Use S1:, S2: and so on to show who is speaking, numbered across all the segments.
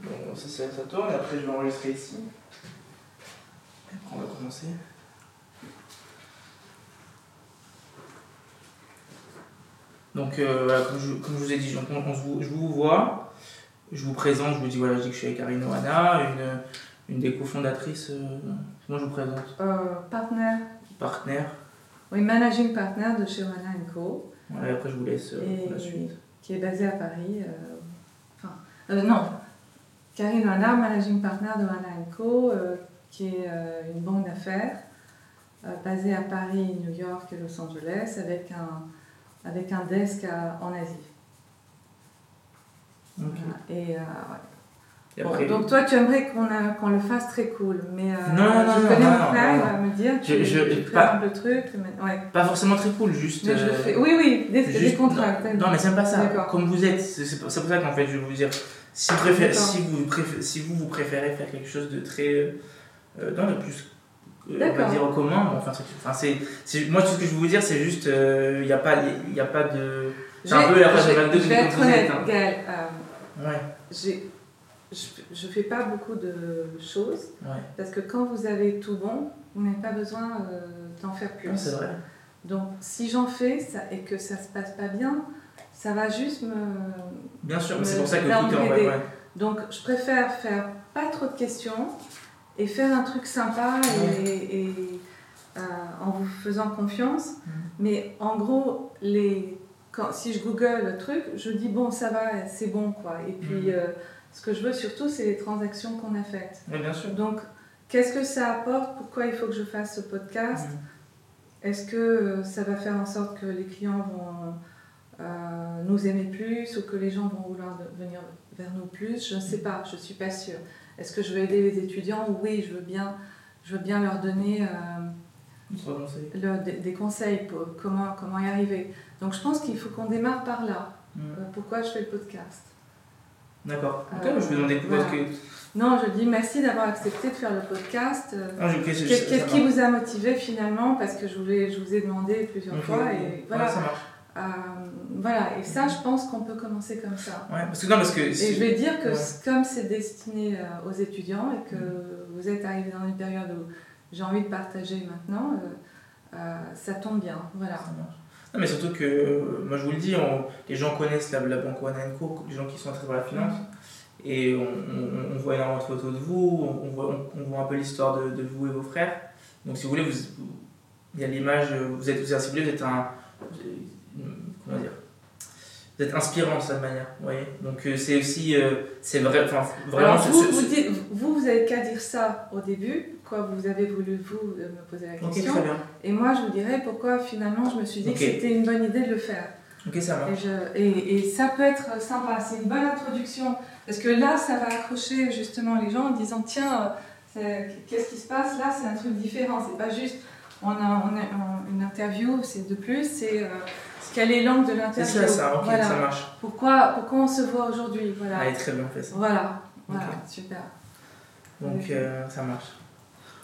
S1: Bon, ça, ça, ça tourne, et après je vais enregistrer ici. Et après on va commencer. Donc euh, voilà, comme je, comme je vous ai dit, donc, on, je vous vois, je vous présente, je vous dis voilà, je dis que je suis avec Karine Oana, une, une des cofondatrices, euh, comment je vous présente?
S2: Euh, partenaire,
S1: Partenaire.
S2: oui, managing partner de chez Wana Co,
S1: Voilà, et après je vous laisse euh,
S2: Et-
S1: la suite.
S2: qui est basé à Paris. euh, enfin, non, Karine Wana, managing partner de Wana Co, euh, qui est euh, une banque d'affaires euh, basée à Paris, New York et Los Angeles, avec un, avec un desk à- en Asie. Voilà. Et, euh, Bon, donc toi, tu aimerais qu'on qu'on le fasse très cool, mais
S1: Non, non, non,
S2: je
S1: non,
S2: connais
S1: non,
S2: mon frère, il va me dire, tu,
S1: Je- je-
S2: tu
S1: pas-
S2: le truc, mais, ouais.
S1: pas forcément très cool, juste.
S2: Mais je le fais. Oui, oui, des, des
S1: Juste-
S2: contrats.
S1: Non, mais c'est pas ça. Comme vous êtes, c'est pour ça qu'en fait, je vais vous dire, si vous, préférez, si, vous préférez, si vous, vous préférez faire quelque chose de très. Euh, non, de plus. euh, on va dire commun, enfin, enfin, c'est, moi, tout ce que je veux vous dire, c'est juste, il n'y a, pas- y a pas de. C'est un peu la page
S2: je vais-
S1: 22
S2: Je vais être honnête,
S1: hein.
S2: Gaël. euh,
S1: Ouais,
S2: j'ai- je, je fais pas beaucoup de choses
S1: ouais.
S2: parce que quand vous avez tout bon, vous n'avez pas besoin euh, d'en faire plus.
S1: Non, c'est vrai.
S2: Donc, si j'en fais ça, et que ça se passe pas bien, ça va juste me,
S1: Bien sûr, c'est pour ça que tout est en ouais, ouais.
S2: Donc, je préfère faire pas trop de questions et faire un truc sympa et, et, euh, en vous faisant confiance.
S1: Mhm.
S2: Mais en gros, les, quand, si je google le truc, je dis bon, ça va, c'est bon quoi. Et puis,
S1: Mhm.
S2: euh, ce que je veux surtout, c'est les transactions qu'on a faites.
S1: Ouais, bien sûr.
S2: Donc, qu'est-ce que ça apporte? Pourquoi il faut que je fasse ce podcast?
S1: Mhm.
S2: Est-ce que euh, ça va faire en sorte que les clients vont euh, nous aimer plus ou que les gens vont vouloir venir vers nous plus Je ne sais pas, je ne suis pas sûre. Est-ce que je vais aider les étudiants? Oui, je veux bien, je veux bien leur donner euh, le- des, des conseils pour comment, comment y arriver. Donc je pense qu'il faut qu'on démarre par là. Euh, pourquoi je fais le podcast?
S1: D'accord.
S2: Euh,
S1: je vais demander pourquoi
S2: voilà.
S1: que.
S2: Non, je dis merci d'avoir accepté de faire le podcast.
S1: Je- qu'est-ce-
S2: qui vous a motivé finalement? Parce que je, voulais, je vous ai demandé plusieurs fois et
S1: Ouais,
S2: voilà.
S1: ça marche.
S2: Euh, voilà, et ça, je pense qu'on peut commencer comme ça.
S1: Ouais, parce que non, parce que.
S2: Et je vais dire que
S1: Ouais.
S2: comme c'est destiné euh, aux étudiants et que vous êtes arrivé dans une période où j'ai envie de partager maintenant, euh, euh, ça tombe bien. Voilà.
S1: Non, mais surtout que, moi je vous le dis, on- les gens connaissent la, la banque One Co, les gens qui sont entrés dans la finance, et on, on- on voit énormément de photos de vous, on, voit, voit un peu l'histoire de, de vous et vos frères. Donc si vous voulez, vous, il y a l'image, vous êtes, vous êtes, vous êtes un. Euh, Comment dire Vous êtes inspirant de cette manière, vous voyez Donc euh, c'est aussi. euh, c'est vrai, enfin, vraiment.
S2: Alors, vous, vous,
S1: ce-
S2: dites, vous, vous avez qu'à dire ça au début, pourquoi vous avez voulu, vous, euh, me poser la question.
S1: très bien.
S2: et moi, je vous dirais pourquoi finalement je me suis dit que c'était une bonne idée de le faire.
S1: Ok, ça
S2: Et,
S1: marche.
S2: je- et- et ça peut être sympa, c'est une bonne introduction. Parce que là, ça va accrocher justement les gens en disant tiens, qu'est-ce qui se passe? Là, c'est un truc différent. C'est pas juste on a, on a un- une interview, c'est de plus, c'est euh, quel est l'angle de
S1: C'est
S2: l'interview.
S1: ça, ça, ok,
S2: Voilà.
S1: ça marche.
S2: Pourquoi, pourquoi on se voit aujourd'hui Voilà.
S1: Allez, très bien, fait ça.
S2: Voilà, super.
S1: Donc euh, ça marche.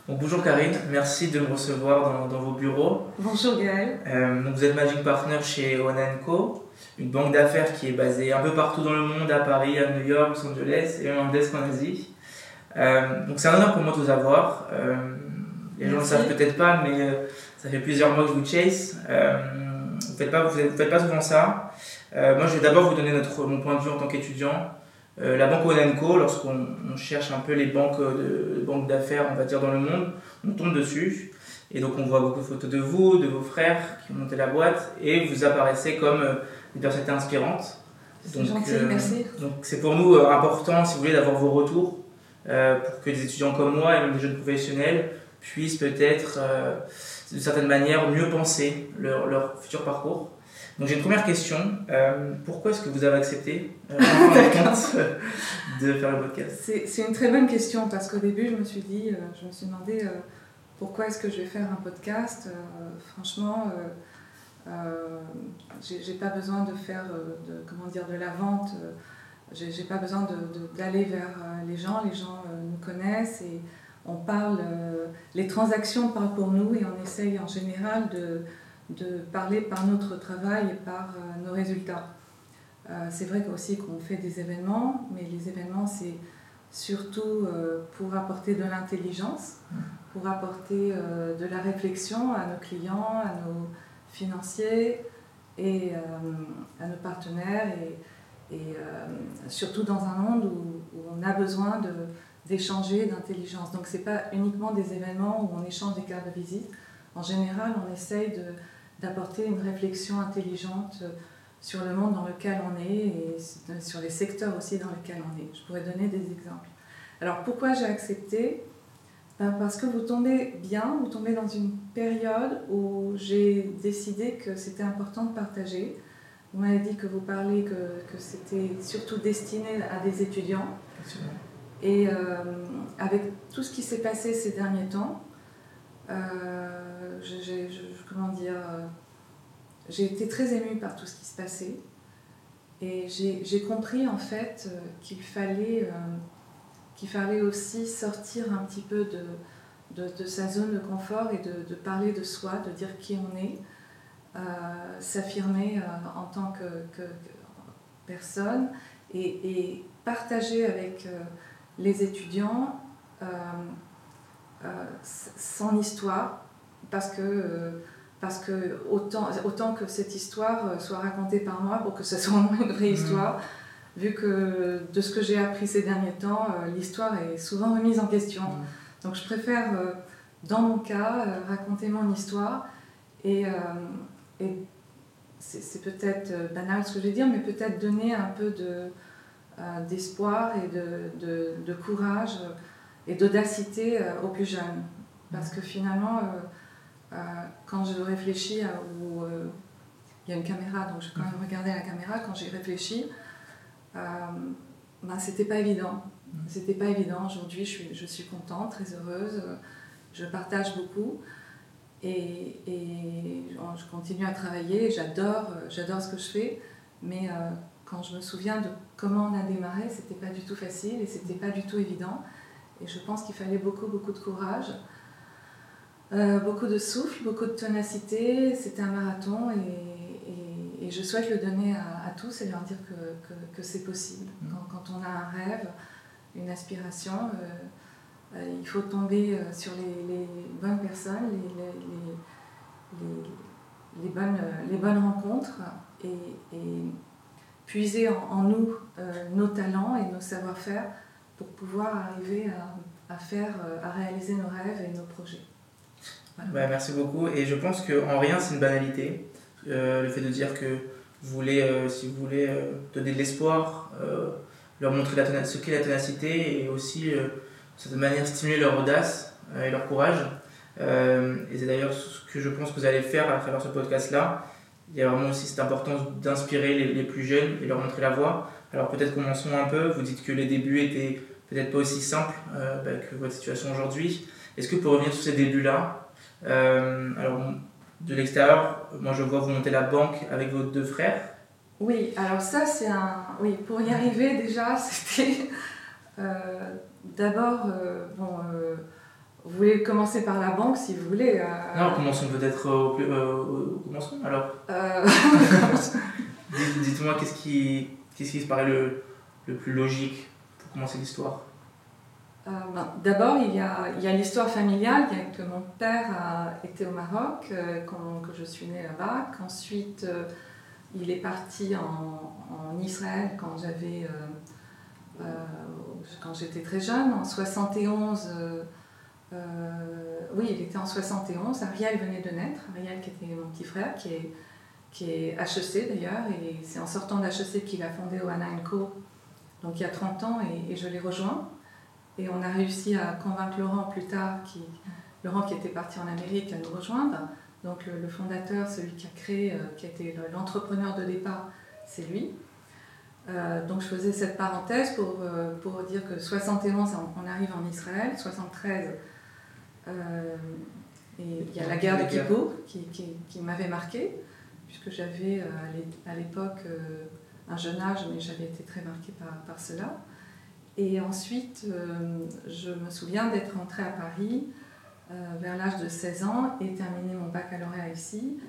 S1: Donc bonjour Karine, merci de me recevoir dans, dans vos bureaux.
S2: Bonjour Gaël.
S1: Euh, donc vous êtes Magic Partner chez One Co, une banque d'affaires qui est basée un peu partout dans le monde, à Paris, à New York, Los Angeles et en desk en Asie. Euh, donc c'est un honneur pour moi de vous avoir. Les gens ne le savent peut-être pas, mais ça fait plusieurs mois que je vous chase. Euh, vous ne faites, pas- vous faites pas souvent ça. Euh, moi je vais d'abord vous donner notre, mon point de vue en tant qu'étudiant. Euh, la banque One Co, lorsqu'on on cherche un peu les banques de, de banques d'affaires, on va dire dans le monde, on tombe dessus. Et donc on voit beaucoup de photos de vous, de vos frères qui ont monté la boîte, et vous apparaissez comme euh, une personnalité inspirante.
S2: C'est
S1: Donc,
S2: gentil,
S1: euh,
S2: merci.
S1: Donc c'est pour nous euh, important, si vous voulez, d'avoir vos retours euh, pour que des étudiants comme moi et même des jeunes professionnels puissent peut-être, euh, d'une certaine manière, mieux penser leur, leur futur parcours. Donc j'ai une première question. Euh, pourquoi est-ce que vous avez accepté euh, fin de faire le podcast?
S2: C'est une très bonne question parce qu'au début, je me suis dit, euh, je me suis demandé euh, pourquoi est-ce que je vais faire un podcast? Euh, franchement, euh, euh, j'ai pas besoin de faire euh, de, comment dire, de la vente. euh, j'ai pas besoin d'aller vers euh, les gens. Les gens euh, nous connaissent et on parle. euh, les transactions parlent pour nous et on essaye en général de, de parler par notre travail et par euh, nos résultats. Euh, c'est vrai aussi qu'on fait des événements, mais les événements, c'est surtout pour apporter de l'intelligence, pour apporter de la réflexion à nos clients, à nos financiers et à nos partenaires et, et surtout dans un monde où, où on a besoin de d'échanger, d'intelligence. Donc ce n'est pas uniquement des événements où on échange des cartes de visite. En général, on essaye d'apporter une réflexion intelligente euh, sur le monde dans lequel on est et sur les secteurs aussi dans lesquels on est. Je pourrais donner des exemples. Alors pourquoi j'ai accepté? Ben, Parce que vous tombez bien, vous tombez dans une période où j'ai décidé que c'était important de partager. Vous m'avez dit que vous parlez que, que c'était surtout destiné à des étudiants. Et euh, avec tout ce qui s'est passé ces derniers temps, euh, j'ai, comment dire, euh, j'ai été très émue par tout ce qui se passait. Et j'ai, compris en fait qu'il fallait, qu'il fallait aussi sortir un petit peu de, de, sa zone de confort et de, parler de soi, de dire qui on est, s'affirmer en tant que, personne et, partager avec les étudiants euh, euh, son histoire, parce que, euh, parce que autant, autant que cette histoire soit racontée par moi pour que ce soit une vraie mmh. histoire, vu que de ce que j'ai appris ces derniers temps, l'histoire est souvent remise en question. Mmh. Donc je préfère, dans mon cas, raconter mon histoire et, et c'est peut-être banal ce que je vais dire, mais peut-être donner un peu de, euh, d'espoir et de, de, courage et d'audacité euh, aux plus jeunes. Parce que finalement, euh, quand je réfléchis il y a une caméra, donc je vais quand même regarder la caméra, quand j'ai réfléchi, ben, c'était pas évident. C'était pas évident. Aujourd'hui, je suis, je suis contente, très heureuse. Je partage beaucoup. Et, et, je continue à travailler, j'adore, j'adore ce que je fais, mais quand je me souviens de comment on a démarré, c'était pas du tout facile et c'était pas du tout évident. Et je pense qu'il fallait beaucoup, beaucoup de courage, euh, beaucoup de souffle, beaucoup de ténacité. C'était un marathon et, je souhaite le donner à, tous et leur dire que, que, c'est possible. Mmh. Quand, on a un rêve, une aspiration, euh, euh, il faut tomber sur les, bonnes personnes, les, les, bonnes, les bonnes rencontres et puiser en, nous euh, nos talents et nos savoir-faire pour pouvoir arriver à, faire, euh, à réaliser nos rêves et nos projets.
S1: Bah, merci beaucoup. Et je pense qu'en rien, c'est une banalité. Euh, le fait de dire que vous voulez, si vous voulez donner de l'espoir, leur montrer ce qu'est la ténacité et aussi, de cette manière, stimuler leur audace et leur courage. et c'est d'ailleurs ce que je pense que vous allez faire à travers ce podcast-là il y a vraiment aussi cette importance d'inspirer les, plus jeunes et leur montrer la voie. Alors peut-être commençons un peu, vous dites que les débuts étaient peut-être pas aussi simples euh, bah, que votre situation aujourd'hui. Est-ce que pour revenir sur ces débuts-là, euh, alors de l'extérieur, moi je vois vous monter la banque avec vos deux frères.
S2: Oui, alors ça c'est un... Oui, pour y arriver déjà, c'était... Euh, d'abord, bon vous voulez commencer par la banque si vous voulez.
S1: Euh... Non, commençons peut-être au, euh, commencement alors. Euh... Dites-moi qu'est-ce qui, qu'est-ce qui se paraît le, le plus logique pour commencer l'histoire?
S2: Euh, ben, D'abord, il y a, il y a l'histoire familiale, que mon père a été au Maroc, euh, quand, que je suis née là-bas, qu'ensuite il est parti en, en Israël quand j'avais quand j'étais très jeune, en 71 euh, oui, il était en 71. Ariel venait de naître. Ariel, qui était mon petit frère, qui est, qui est HEC d'ailleurs. Et c'est en sortant d'HEC qu'il a fondé Oana Co. Donc il y a 30 ans, et, je l'ai rejoint. Et on a réussi à convaincre Laurent plus tard, qui, Laurent qui était parti en Amérique, à nous rejoindre. Donc le, fondateur, celui qui a créé, euh, qui été l'entrepreneur de départ, c'est lui. Euh, donc je faisais cette parenthèse pour, pour dire que 71, on, arrive en Israël, 73, euh, et il y a la guerre de Kippour qui, qui, m'avait marqué, puisque j'avais euh, à l'époque euh, un jeune âge, mais j'avais été très marquée par, par cela. Et ensuite, je me souviens d'être rentrée à Paris vers l'âge de 16 ans et terminer mon baccalauréat ici.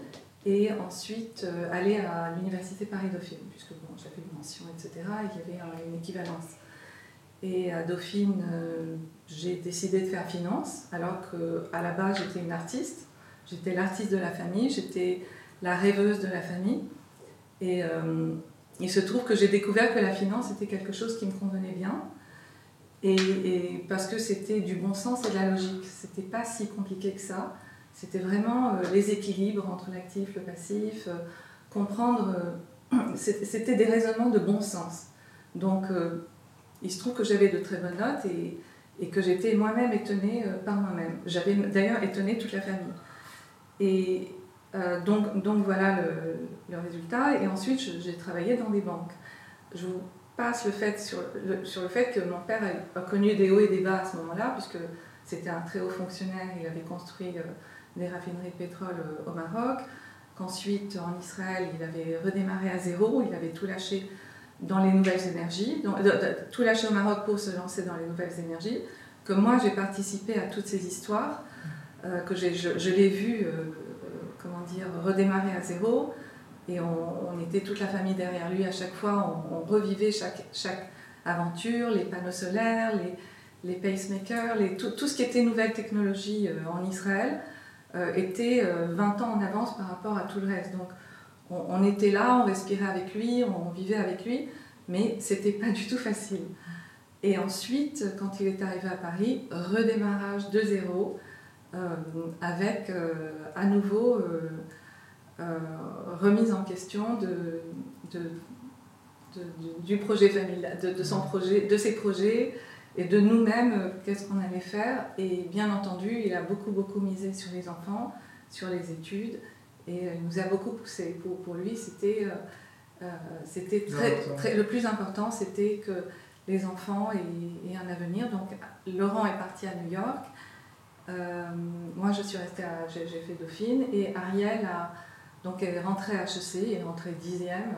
S2: Et ensuite aller à l'université Paris-Dauphine, puisque bon, j'avais une mention, etc. Et il y avait une équivalence. Et à Dauphine, j'ai décidé de faire finance, alors qu'à la base, j'étais une artiste. J'étais l'artiste de la famille, j'étais la rêveuse de la famille. Et il se trouve que j'ai découvert que la finance était quelque chose qui me convenait bien. Et, parce que c'était du bon sens et de la logique. C'était pas si compliqué que ça. C'était vraiment les équilibres entre l'actif, le passif, comprendre c'était des raisonnements de bon sens. Donc, euh, il se trouve que j'avais de très bonnes notes et, et que j'étais moi-même étonnée euh, par moi-même. J'avais d'ailleurs étonné toute la famille. Et euh, donc, donc, voilà le, le, résultat. Et ensuite, j'ai travaillé dans des banques. Je vous passe le fait sur le, sur le fait que mon père a, connu des hauts et des bas à ce moment-là, puisque c'était un très haut fonctionnaire. Il avait construit des raffineries de pétrole au Maroc qu'ensuite en Israël, il avait redémarré à zéro, il avait tout lâché dans les nouvelles énergies, tout lâché au Maroc pour se lancer dans les nouvelles énergies, que moi j'ai participé à toutes ces histoires, euh, que je, je l'ai vu, euh, comment dire, redémarrer à zéro, et on, était toute la famille derrière lui à chaque fois, on, revivait chaque, chaque aventure, les panneaux solaires, les, les pacemakers, les, tout, tout, ce qui était nouvelle technologie euh, en Israël. Euh, était 20 euh, ans en avance par rapport à tout le reste. Donc on, était là, on respirait avec lui, on, vivait avec lui, mais c'était pas du tout facile. Et ensuite, quand il est arrivé à Paris, redémarrage de zéro, euh, avec à nouveau remise en question de, du projet familial, de, son projet, de ses projets, et de nous-mêmes, euh, qu'est-ce qu'on allait faire. Et bien entendu, il a beaucoup, beaucoup misé sur les enfants, sur les études, et euh, il nous a beaucoup poussé. Pour, pour lui, c'était euh, c'était très, très, le plus important, c'était que les enfants aient, un avenir. Donc, Laurent est parti à New York. moi, je suis restée. J'ai fait Dauphine. Et Ariel a, donc, est rentrée à HEC, elle est rentrée dixième.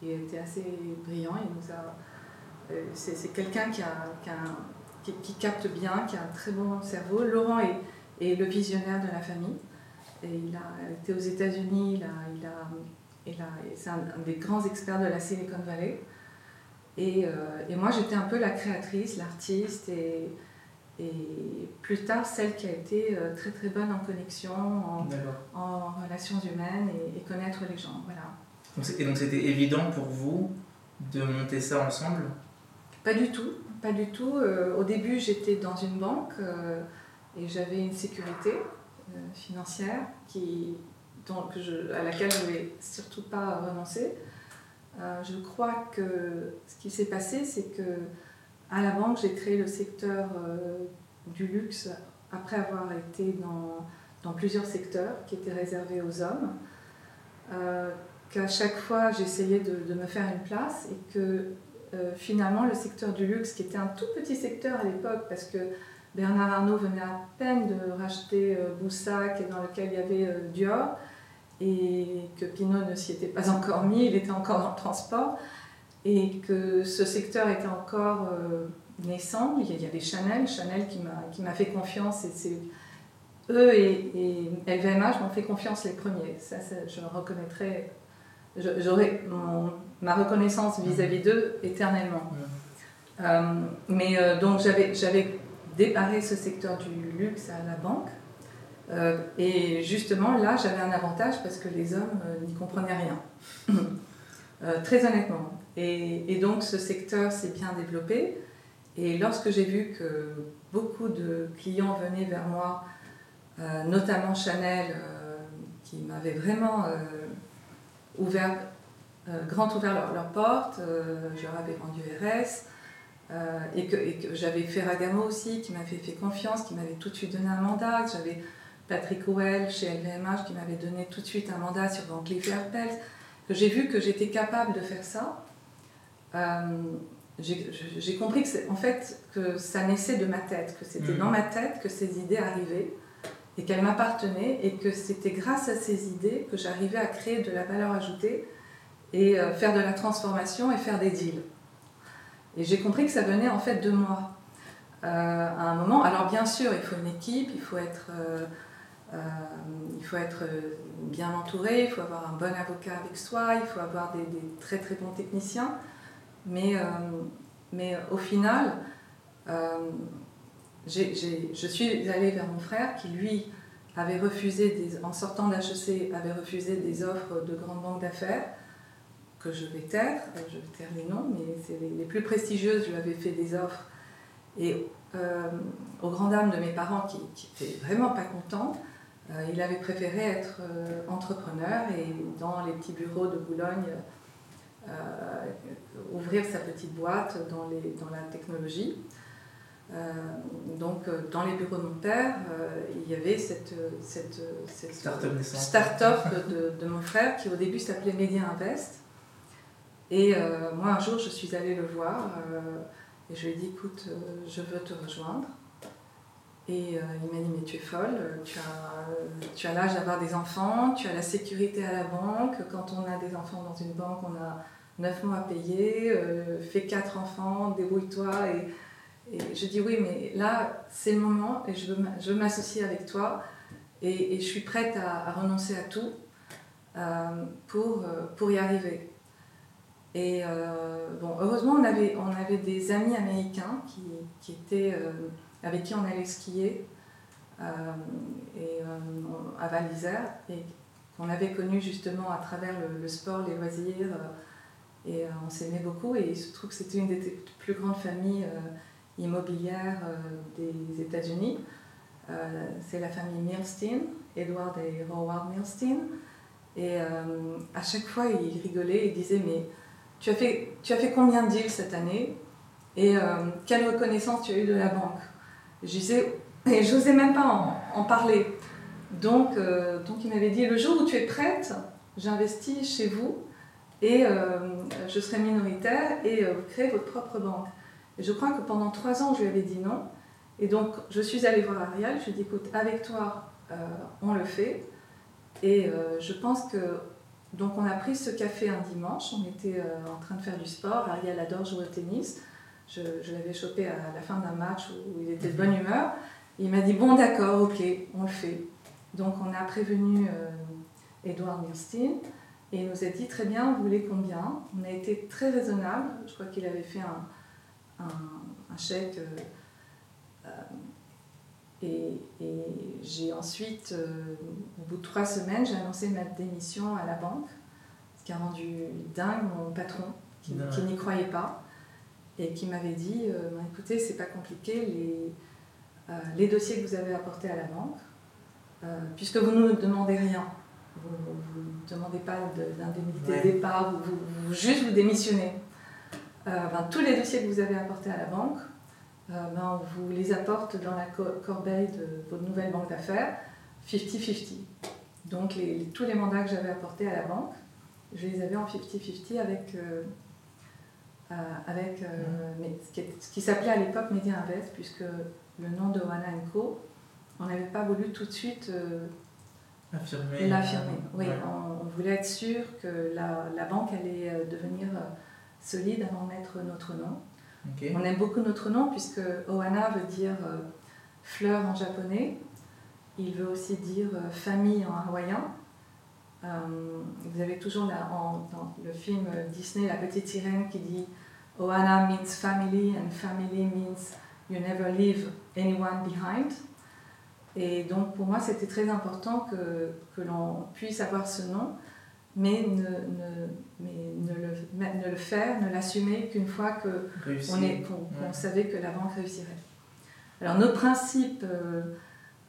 S2: il était assez brillant. Il nous a euh, c'est quelqu'un qui, qui, capte bien, qui a un très bon cerveau. Laurent est, le visionnaire de la famille. Et il a été aux États-Unis, il a, il a, c'est un, des grands experts de la Silicon Valley. Et, euh, et moi, j'étais un peu la créatrice, l'artiste, et, et, plus tard, celle qui a été euh, très très bonne en connexion, en, en relations humaines et, connaître les gens. Voilà.
S1: Et donc, c'était évident pour vous de monter ça ensemble?
S2: Pas du tout, pas du tout. Euh, au début, j'étais dans une banque euh, et j'avais une sécurité financière qui, donc je, à laquelle je ne voulais surtout pas renoncer. je crois que ce qui s'est passé, c'est que à la banque, j'ai créé le secteur du luxe après avoir été dans, dans, plusieurs secteurs qui étaient réservés aux hommes. qu'à chaque fois, j'essayais de, de, me faire une place et que euh, finalement le secteur du luxe, qui était un tout petit secteur à l'époque, parce que Bernard Arnault venait à peine de racheter euh, Boussac, dans lequel il y avait euh, Dior, et que Pinot ne s'y était pas encore mis, il était encore dans le transport, et que ce secteur était encore naissant. Il y avait Chanel, Chanel qui m'a fait confiance, et c'est eux et, et LVMH m'ont fait confiance les premiers. Ça, ça je reconnaîtrai j'aurai ma reconnaissance vis-à-vis d'eux éternellement. Euh, mais euh, donc j'avais déparé ce secteur du luxe à la banque. Euh, et justement, là, j'avais un avantage parce que les hommes n'y comprenaient rien. très honnêtement. Et, donc, ce secteur s'est bien développé. Et lorsque j'ai vu que beaucoup de clients venaient vers moi, notamment Chanel, qui m'avait vraiment ouvert, euh, grand ouvert leurs leur portes. Euh, je leur avais vendu RS. Euh, et que, j'avais Ferragamo aussi qui m'avait fait confiance, qui m'avait tout de suite donné un mandat. J'avais Patrick Howell chez LVMH qui m'avait donné tout de suite un mandat sur Van Cleef Arpels. Que j'ai vu que j'étais capable de faire ça. j'ai compris que, en fait, que ça naissait de ma tête, que c'était mmh. dans ma tête que ces idées arrivaient et qu'elle m'appartenait et que c'était grâce à ces idées que j'arrivais à créer de la valeur ajoutée et euh, faire de la transformation et faire des deals. Et j'ai compris que ça venait en fait de moi. Euh, à un moment, alors bien sûr, il faut une équipe, il faut être, euh, il faut être bien entouré, il faut avoir un bon avocat avec soi, il faut avoir des, très très bons techniciens. Mais, Mais au final, je suis allée vers mon frère qui, lui, avait refusé, en sortant d'HEC, avait refusé des offres de grandes banques d'affaires que je vais taire, euh, je vais taire les noms, mais c'est les, plus prestigieuses, je lui avais fait des offres. Et euh, aux grandes dames de mes parents qui n'étaient vraiment pas contents, euh, il avait préféré être entrepreneur et dans les petits bureaux de Boulogne, ouvrir sa petite boîte dans, les, dans la technologie. donc, dans les bureaux de mon père, il y avait cette, cette, cette start-up de, de, mon frère qui au début s'appelait Media Invest et euh, moi, un jour, je suis allée le voir euh, et je lui ai dit Écoute, euh, je veux te rejoindre. Et il m'a dit Mais tu es folle, tu as, tu as l'âge d'avoir des enfants, tu as la sécurité à la banque. Quand on a des enfants dans une banque, on a 9 mois à payer, fais 4 enfants, débrouille-toi. Et, et, je dis Oui, mais là, c'est le moment et je veux, m'associer avec toi. Et, je suis prête à, à renoncer à tout pour, pour y arriver. Et euh, bon, heureusement, on avait, on avait des amis américains qui, qui étaient, euh, avec qui on allait skier euh, et, à Val et qu'on avait connu justement à travers le, sport, les loisirs. et on s'aimait beaucoup et il se trouve que c'était une des plus grandes familles immobilières des États-Unis. C'est la famille Milstein, Edward et Howard Milstein. Et à chaque fois, ils rigolaient et disaient Mais tu as fait, tu as fait combien de deals cette année et euh, quelle reconnaissance tu as eu de la banque? Je disais, et j'osais même pas en, parler. Donc, euh, donc il m'avait dit, le jour où tu es prête, j'investis chez vous et euh, je serai minoritaire et vous créez votre propre banque. Et je crois que pendant trois ans, je lui avais dit non. Et donc, je suis allée voir Ariel, je lui ai dit, écoute, avec toi, on le fait. Et je pense que donc on a pris ce café un dimanche, on était euh, en train de faire du sport, Ariel adore jouer au tennis, je, l'avais chopé à la fin d'un match où il était de bonne humeur, il m'a dit bon d'accord, ok, on le fait. Donc on a prévenu euh, Edouard Mirstein et il nous a dit très bien, vous voulez combien? On a été très raisonnable, je crois qu'il avait fait un, un, chèque. Euh, et, j'ai ensuite, euh, au bout de trois semaines, j'ai annoncé ma démission à la banque, ce qui a rendu dingue mon patron, qui, n'y croyait pas, et qui m'avait dit euh, bah, écoutez, c'est pas compliqué, les, euh, les dossiers que vous avez apportés à la banque, puisque vous ne nous demandez rien, vous ne demandez pas d'indemnité de départ, vous, juste vous démissionnez. Ben, tous les dossiers que vous avez apportés à la banque, euh, ben, on vous les apporte dans la corbeille de votre nouvelle banque d'affaires, 50-50. Donc tous les mandats que j'avais apportés à la banque, je les avais en 50-50 avec, euh, euh, avec mmh. ce qui, s'appelait à l'époque Media Invest, puisque le nom de Wana Co, on n'avait pas voulu tout de suite l'affirmer. Oui, on, voulait être sûr que la, la banque allait devenir solide avant de mettre notre nom. On aime beaucoup notre nom puisque Ohana veut dire euh, fleur en japonais. Il veut aussi dire euh, famille en hawaïen. Euh, vous avez toujours dans le film Disney La Petite Sirène qui dit Ohana means family and family means you never leave anyone behind. Et donc pour moi c'était très important que, que l'on puisse avoir ce nom mais ne, ne, mais ne, le, ne le faire, ne l'assumer qu'une fois qu'on on savait que la banque réussirait. Alors notre principe euh,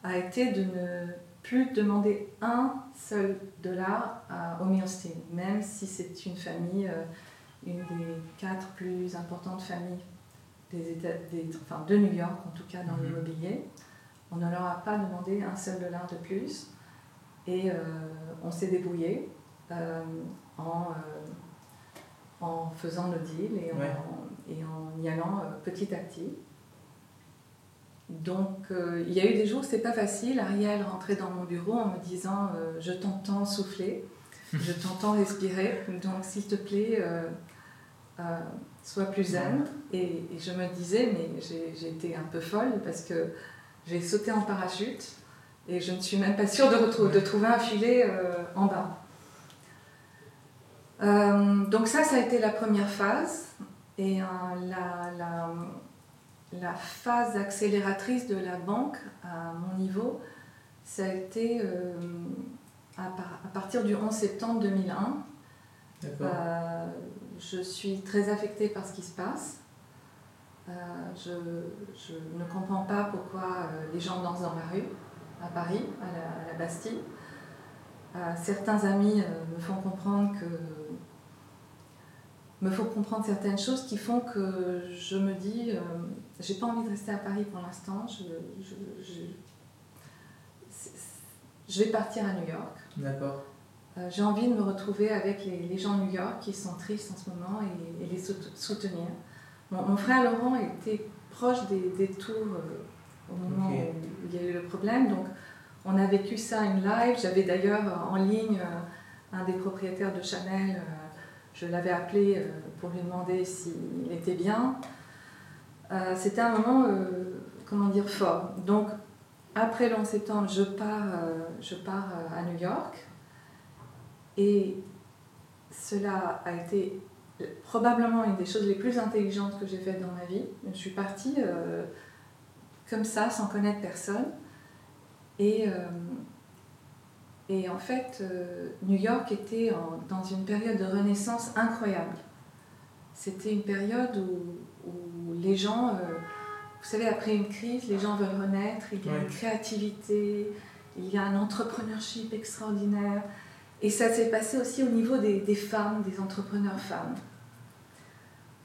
S2: a été de ne plus demander un seul dollar à Homeostin, même si c'est une famille, euh, une des quatre plus importantes familles des États, des, enfin, de New York, en tout cas dans mhm. l'immobilier. On ne leur a pas demandé un seul dollar de plus et euh, on s'est débrouillé. Euh, en, euh, en faisant nos deals et en, et en y allant euh, petit à petit. Donc il y a eu des jours où c'est pas facile. Ariel rentrait dans mon bureau en me disant Je t'entends souffler, je t'entends respirer, donc s'il te plaît, sois plus zen. Et, je me disais Mais j'ai été un peu folle parce que j'ai sauté en parachute et je ne suis même pas sûre de, de trouver un filet en bas. Euh, donc ça, ça a été la première phase. Et la, la, la, phase accélératrice de la banque à mon niveau, ça a été à, à, partir du 11 septembre 2001. je suis très affectée par ce qui se passe. Euh, je, je, ne comprends pas pourquoi euh, les gens dansent dans la rue, à Paris, à la, Bastille. Euh, certains amis me font comprendre que me font comprendre certaines choses qui font que je me dis, j'ai pas envie de rester à Paris pour l'instant, je, je, je, vais partir à New York.
S1: D'accord.
S2: j'ai envie de me retrouver avec les, les, gens de New York qui sont tristes en ce moment et, et les soutenir. Mon, frère Laurent était proche des, tours euh, au moment où il y a eu le problème. Donc, on a vécu ça en live. J'avais d'ailleurs euh, en ligne euh, un des propriétaires de Chanel. Je l'avais appelé pour lui demander s'il était bien. C'était un moment, comment dire, fort. Donc, après le 11 septembre, je pars, je pars à New York. Et cela a été probablement une des choses les plus intelligentes que j'ai faites dans ma vie. Je suis partie euh, comme ça, sans connaître personne. Et, euh, et en fait, euh, New York était dans une période de renaissance incroyable. C'était une période où, où les gens, vous savez, après une crise, les gens veulent renaître, il y a une créativité, il y a un entrepreneurship extraordinaire. Et ça s'est passé aussi au niveau des, des femmes, des entrepreneurs femmes.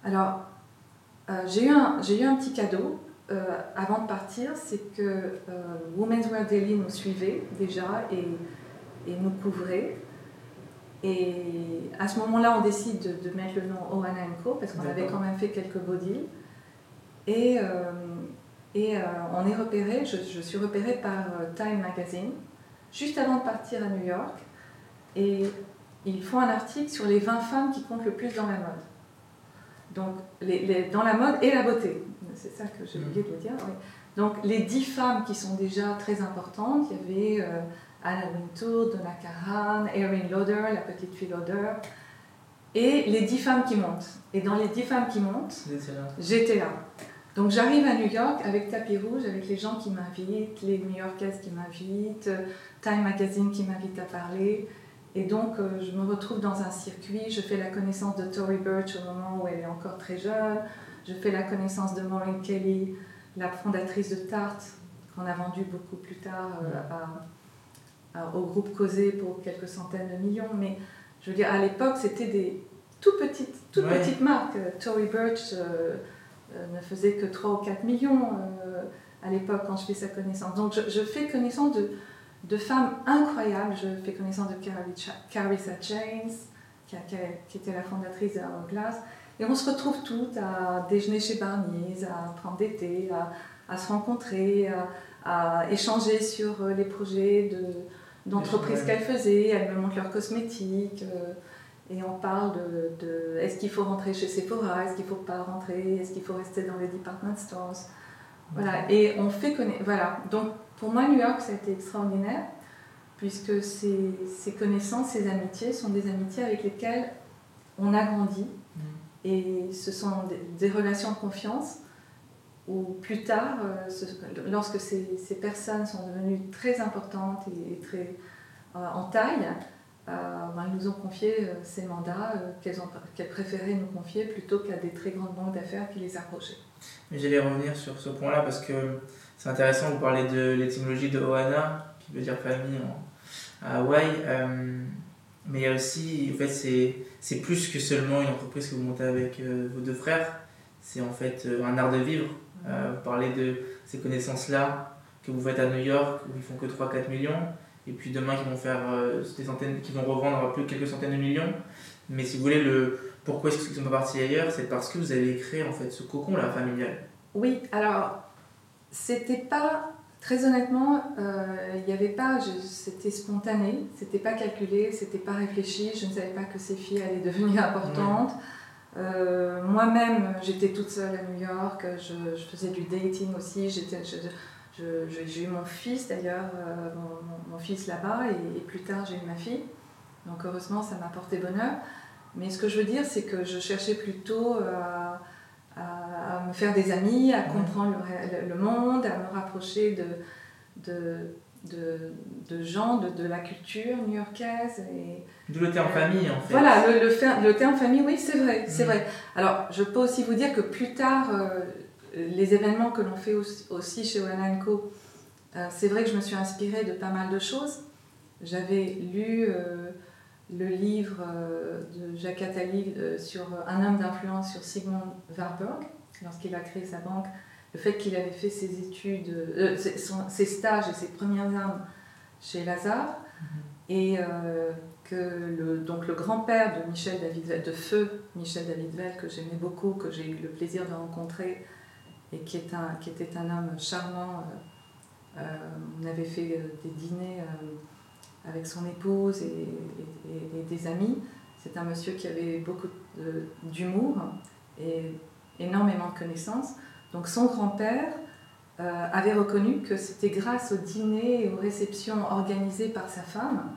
S2: Alors, euh, j'ai eu, un, eu un petit cadeau euh, avant de partir, c'est que euh, Women's Wear Daily nous suivait déjà et, et nous couvrait. Et à ce moment-là, on décide de, de, mettre le nom Oana Co parce qu'on avait quand même fait quelques beaux deals. Et, et on est repéré, je, je, suis repérée par Time Magazine juste avant de partir à New York. Et ils font un article sur les 20 femmes qui comptent le plus dans la mode. Donc, les, dans la mode et la beauté. C'est ça que j'ai mm. oublié de dire. Donc, les dix femmes qui sont déjà très importantes, il y avait euh, Anna Wintour, Donna Karan, Erin Lauder, la petite fille Lauder, et les dix femmes qui montent. Et dans les dix femmes qui montent, j'étais là. Donc j'arrive à New York avec tapis rouge, avec les gens qui m'invitent, les New-Yorkaises qui m'invitent, Time Magazine qui m'invite à parler. Et donc, euh, je me retrouve dans un circuit, je fais la connaissance de Tori Birch au moment où elle est encore très jeune, je fais la connaissance de Maureen Kelly, la fondatrice de Tarte, qu'on a vendu beaucoup plus tard euh, au groupe Causé pour quelques centaines de millions. Mais je veux dire, à l'époque, c'était des tout petites, toutes petites marques. Tory Birch euh, ne faisait que 3 ou 4 millions à l'époque quand je fais sa connaissance. Donc, je, je fais connaissance de de femmes incroyables. Je fais connaissance de Carissa James, qui, était la fondatrice de Hourglass. Et on se retrouve toutes à déjeuner chez Barnier, à prendre des thés, à, se rencontrer, à, échanger sur euh, les projets d'entreprise qu'elles faisaient. Elles me montrent leurs cosmétiques. Euh, et on parle de, est-ce qu'il faut rentrer chez Sephora, est-ce qu'il ne faut pas rentrer, est-ce qu'il faut rester dans les department stores? Voilà, et on fait connaître. Voilà, donc pour moi, New York, ça a été extraordinaire, puisque ces, connaissances, ces amitiés sont des amitiés avec lesquelles on a grandi. Mm. Et ce sont des, relations de confiance où plus tard, euh, lorsque ces, personnes sont devenues très importantes et, très euh, en taille, euh, ben, elles nous ont confié ces mandats qu'elles préféraient nous confier plutôt qu'à des très grandes banques d'affaires qui les approchaient.
S1: Mais j'allais revenir sur ce point-là parce que c'est intéressant, vous parler de l'étymologie de Ohana, qui veut dire famille à Hawaï. Mais il y a aussi, en fait, c'est plus que seulement une entreprise que vous montez avec vos deux frères. C'est en fait un art de vivre. Vous parlez de ces connaissances-là que vous faites à New York, où ils font que 3-4 millions. Et puis demain, qui vont faire des centaines, qui vont revendre plus quelques centaines de millions. Mais si vous voulez, le, pourquoi est-ce qu'ils sont pas partis ailleurs? C'est parce que vous avez créé en fait ce cocon là familial.
S2: Oui, alors c'était pas, très honnêtement, euh, il n'y avait pas, c'était spontané, c'était pas calculé, c'était pas réfléchi, je ne savais pas que ces filles allaient devenir importantes. Euh, moi-même, j'étais toute seule à New York, je, faisais du dating aussi, j'ai eu mon fils d'ailleurs, euh, mon, fils là-bas, et, plus tard j'ai eu ma fille. Donc heureusement, ça m'a porté bonheur. Mais ce que je veux dire, c'est que je cherchais plutôt à me faire des amis, à comprendre le, monde, à me rapprocher de, de, de, gens, de, la culture new-yorkaise. Et,
S1: de le terme famille, en fait.
S2: Voilà, le, le, le terme famille, oui, c'est vrai, c'est vrai. Alors, je peux aussi vous dire que plus tard, les événements que l'on fait aussi, chez One Co, c'est vrai que je me suis inspirée de pas mal de choses. J'avais lu le livre euh, de Jacques Attali euh, sur un homme d'influence sur Sigmund Warburg, lorsqu'il a créé sa banque, le fait qu'il avait fait ses études, euh, ses, stages et ses premières armes chez Lazare, mm-hmm. et que le, donc le grand-père de Michel David de feu Michel David Vell, que j'aimais beaucoup, que j'ai eu le plaisir de rencontrer, et qui, est un, qui était un homme charmant. on avait fait des dîners avec son épouse et, des amis. C'est un monsieur qui avait beaucoup d'humour et énormément de connaissances. Donc son grand-père euh, avait reconnu que c'était grâce aux dîners et aux réceptions organisées par sa femme,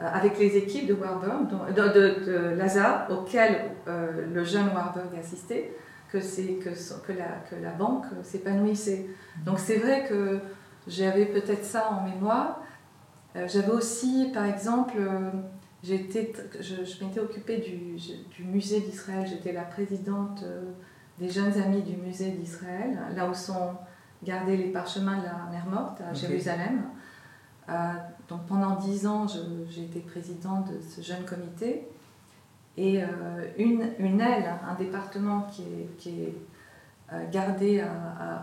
S2: euh, avec les équipes de Warburg, de, de, Lazare, auxquelles euh, le jeune Warburg assistait, que, que, la, que la banque s'épanouissait. Donc c'est vrai que j'avais peut-être ça en mémoire. J'avais aussi, par exemple, je, je m'étais occupée du, musée d'Israël. J'étais la présidente des jeunes amis du musée d'Israël, là où sont gardés les parchemins de la mer Morte à Jérusalem. donc pendant dix ans, j'ai été présidente de ce jeune comité. Et une, une, aile, un département qui est, qui est gardé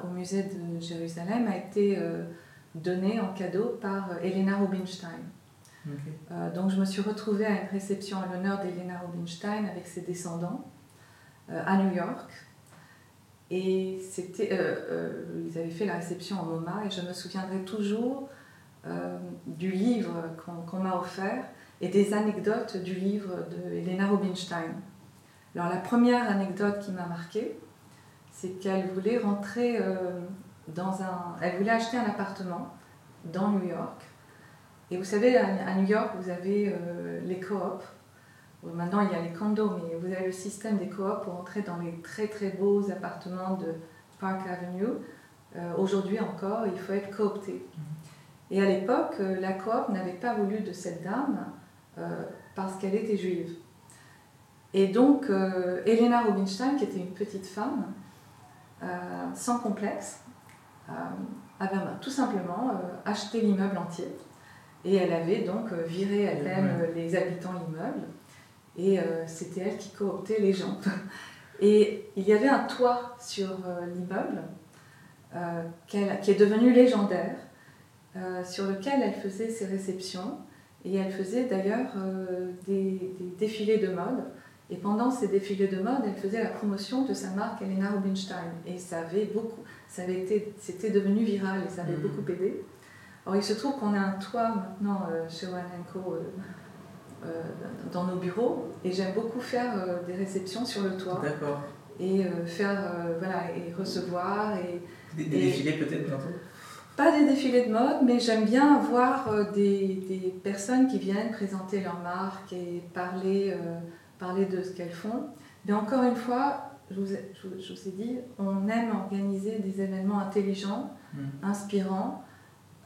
S2: au musée de Jérusalem, a été donné en cadeau par euh, Elena Rubinstein. Euh, donc je me suis retrouvée à une réception à l'honneur d'Elena Rubinstein avec ses descendants euh, à New York. Et c'était, ils avaient fait la réception en MoMA et je me souviendrai toujours du livre qu'on, m'a offert et des anecdotes du livre de Elena Rubinstein. Alors la première anecdote qui m'a marquée, c'est qu'elle voulait rentrer dans un... Elle voulait acheter un appartement dans New York. Et vous savez, à New York, vous avez euh, les coops. Maintenant, il y a les condos, mais vous avez le système des coops pour entrer dans les très très beaux appartements de Park Avenue. Euh, aujourd'hui encore, il faut être coopté. Mm-hmm. Et à l'époque, euh, la coop n'avait pas voulu de cette dame parce qu'elle était juive. Et donc, Elena Rubinstein, qui était une petite femme, sans complexe, avait euh, tout simplement euh, acheté l'immeuble entier. Et elle avait donc euh, viré elle-même les habitants de l'immeuble. Et c'était elle qui cooptait les gens. Et il y avait un toit sur l'immeuble qui est devenu légendaire, sur lequel elle faisait ses réceptions. Et elle faisait d'ailleurs des, défilés de mode. Et pendant ces défilés de mode, elle faisait la promotion de sa marque Elena Rubinstein. Et ça avait beaucoup, ça avait été, c'était devenu viral et ça avait mm. beaucoup aidé. Alors il se trouve qu'on a un toit maintenant euh, chez One Co euh, euh, dans nos bureaux et j'aime beaucoup faire des réceptions sur le toit.
S1: D'accord.
S2: Et faire, voilà, et recevoir. Et,
S1: des, défilés peut-être bientôt?
S2: Pas des défilés de mode, mais j'aime bien avoir des, des, personnes qui viennent présenter leur marque et parler, parler de ce qu'elles font. Mais encore une fois, je vous, ai, je, vous ai, dit, on aime organiser des événements intelligents, mm. inspirants.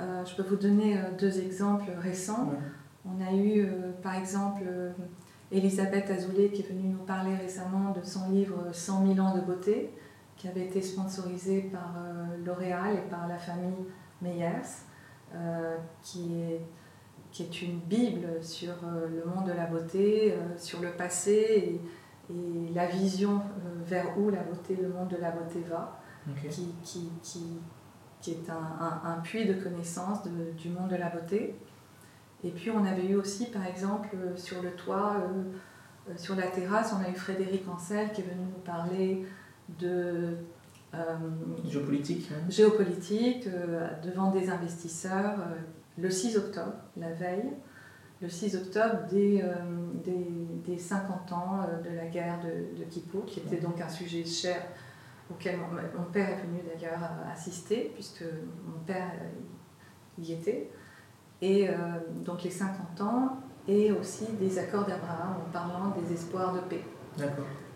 S2: Euh, je peux vous donner euh, deux exemples récents. On a eu, euh, par exemple, Elisabeth Azoulay qui est venue nous parler récemment de son livre 100 000 ans de beauté, qui avait été sponsorisé par L'Oréal et par la famille Meyers, qui est qui est une bible sur le monde de la beauté, sur le passé et la vision euh, vers où la beauté, le monde de la beauté va, qui, qui, qui, qui, est un, un, puits de connaissances du monde de la beauté. Et puis on avait eu aussi, par exemple, euh, sur le toit, euh, sur la terrasse, on a eu Frédéric Ancel qui est venu nous parler de
S1: géopolitique,
S2: hein. géopolitique devant des investisseurs le 6 octobre, la veille le 6 octobre des, euh, des, des 50 ans euh, de la guerre de, de Kippour, qui était donc un sujet cher auquel mon, père est venu d'ailleurs assister, puisque mon père euh, y était. Et donc les 50 ans, et aussi des accords d'Abraham en parlant des espoirs de paix.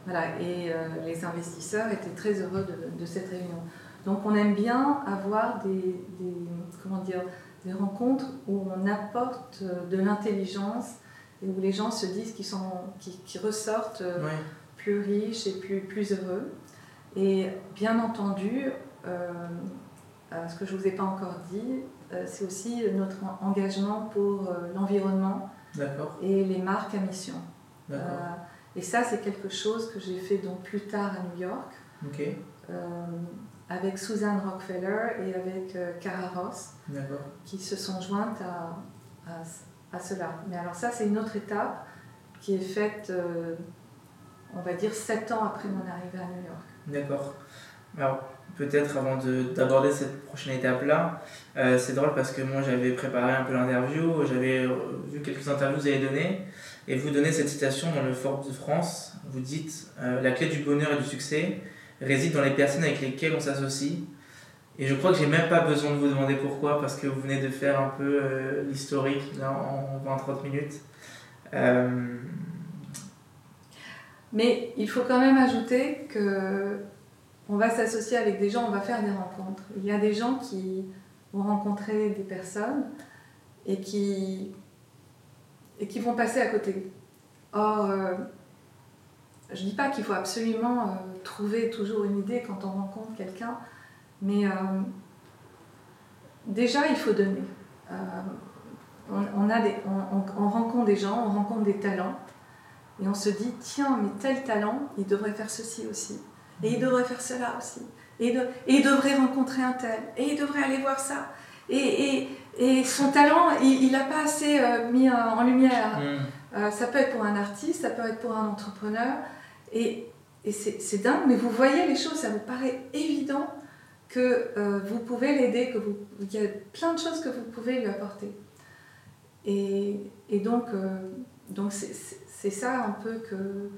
S2: Voilà, et les investisseurs étaient très heureux de, de, cette réunion. Donc on aime bien avoir des, des, comment dire, des rencontres où on apporte de l'intelligence et où les gens se disent qu'ils sont, qui, ressortent plus riches et plus, plus heureux. Et bien entendu, euh, euh, ce que je ne vous ai pas encore dit, euh, c'est aussi notre engagement pour l'environnement et les marques à mission. et ça, c'est quelque chose que j'ai fait donc plus tard à New York. avec Suzanne Rockefeller et avec Cara Ross, qui se sont jointes à, à, cela. Mais alors ça, c'est une autre étape qui est faite, on va dire, sept ans après mon arrivée à New York.
S1: D'accord. Alors, peut-être avant d'aborder cette prochaine étape-là, euh, c'est drôle parce que moi j'avais préparé un peu l'interview, j'avais euh, vu quelques interviews que vous avez données, et vous donnez cette citation dans le Forbes de France. Vous dites euh, La clé du bonheur et du succès réside dans les personnes avec lesquelles on s'associe. Et je crois que j'ai même pas besoin de vous demander pourquoi, parce que vous venez de faire un peu l'historique en 20-30 minutes.
S2: Mais il faut quand même ajouter que on va s'associer avec des gens, on va faire des rencontres. Il y a des gens qui vont rencontrer des personnes et qui, vont passer à côté. Or, euh, je ne dis pas qu'il faut absolument euh, trouver toujours une idée quand on rencontre quelqu'un, mais euh, déjà il faut donner. On rencontre des gens, on rencontre des talents, et on se dit, tiens, mais tel talent, il devrait faire ceci aussi. Et il devrait faire cela aussi. Et, de, et il devrait rencontrer un tel. Et il devrait aller voir ça. Et, et, et son talent, il n'a pas assez euh, mis en lumière. Mm. Euh, ça peut être pour un artiste, ça peut être pour un entrepreneur. Et, et c'est dingue, mais vous voyez les choses, ça vous paraît évident que euh, vous pouvez l'aider, qu'il y a plein de choses que vous pouvez lui apporter. Et, et donc, donc c'est c'est ça un peu que,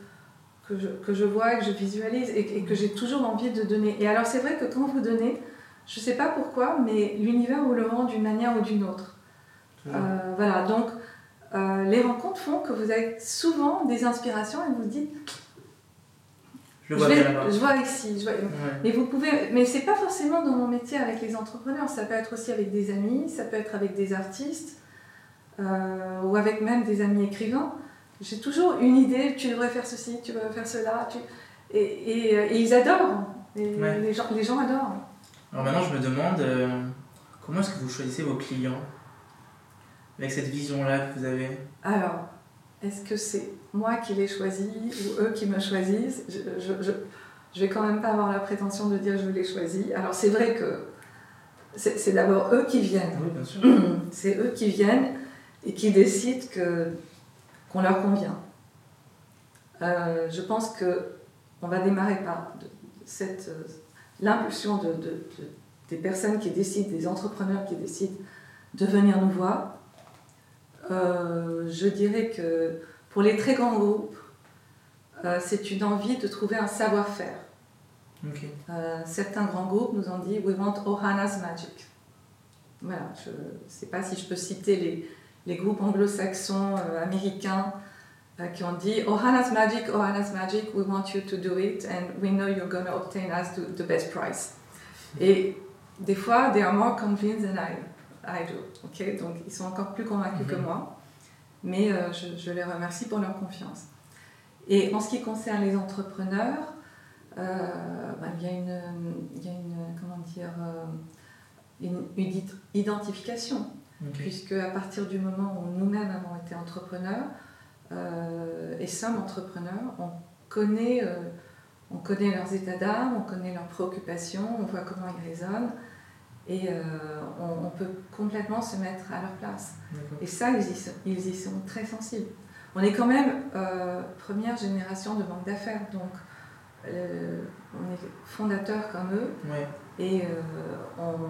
S2: que, je, que je vois, que je visualise et, que j'ai toujours envie de donner. Et alors c'est vrai que quand vous donnez, je ne sais pas pourquoi, mais l'univers vous le rend d'une manière ou d'une autre. Euh, voilà, donc euh, les rencontres font que vous avez souvent des inspirations et vous vous dites je vois, je, vois ici, je vois... mais vous pouvez, mais c'est pas forcément dans mon métier avec les entrepreneurs. Ça peut être aussi avec des amis, ça peut être avec des artistes euh, ou avec même des amis écrivains. J'ai toujours une idée, tu devrais faire ceci, tu devrais faire cela. Tu... Et, et, ils adorent. les, gens, les gens adorent.
S1: Alors maintenant, je me demande euh, comment est-ce que vous choisissez vos clients avec cette vision-là que vous avez?
S2: Alors, est-ce que c'est moi qui les choisis ou eux qui me choisissent? Je, je, je, je, vais quand même pas avoir la prétention de dire je les choisis. Alors, c'est vrai que c'est d'abord eux qui viennent.
S1: Oui, bien sûr.
S2: C'est eux qui viennent et qui décident que qu'on leur convient. Euh, je pense que on va démarrer par cette euh, l'impulsion de, des personnes qui décident, des entrepreneurs qui décident de venir nous voir. Euh, je dirais que pour les très grands groupes, c'est une envie de trouver un savoir-faire. certains grands groupes nous ont dit We want Ohana's Magic. Voilà, je ne sais pas si je peux citer les, les groupes anglo-saxons euh, américains euh, qui ont dit Ohana's Magic, Ohana's Magic, we want you to do it and we know you're going to obtain us the best price. Et des fois, they are more convinced than I, I do. Okay? Donc, ils sont encore plus convaincus que mhm. moi. Mais euh, je, je, les remercie pour leur confiance. Et en ce qui concerne les entrepreneurs, bah, il, y a une, il y a une, comment dire, une, une identification puisque à partir du moment où nous-mêmes avons été entrepreneurs euh, et sommes entrepreneurs, on connaît, euh, on connaît leurs états d'âme, on connaît leurs préoccupations, on voit comment ils raisonnent et euh, on, peut complètement se mettre à leur place. Et ça, ils y, sont, ils y, sont, très sensibles. On est quand même première génération de banque d'affaires, donc on est fondateurs comme eux et on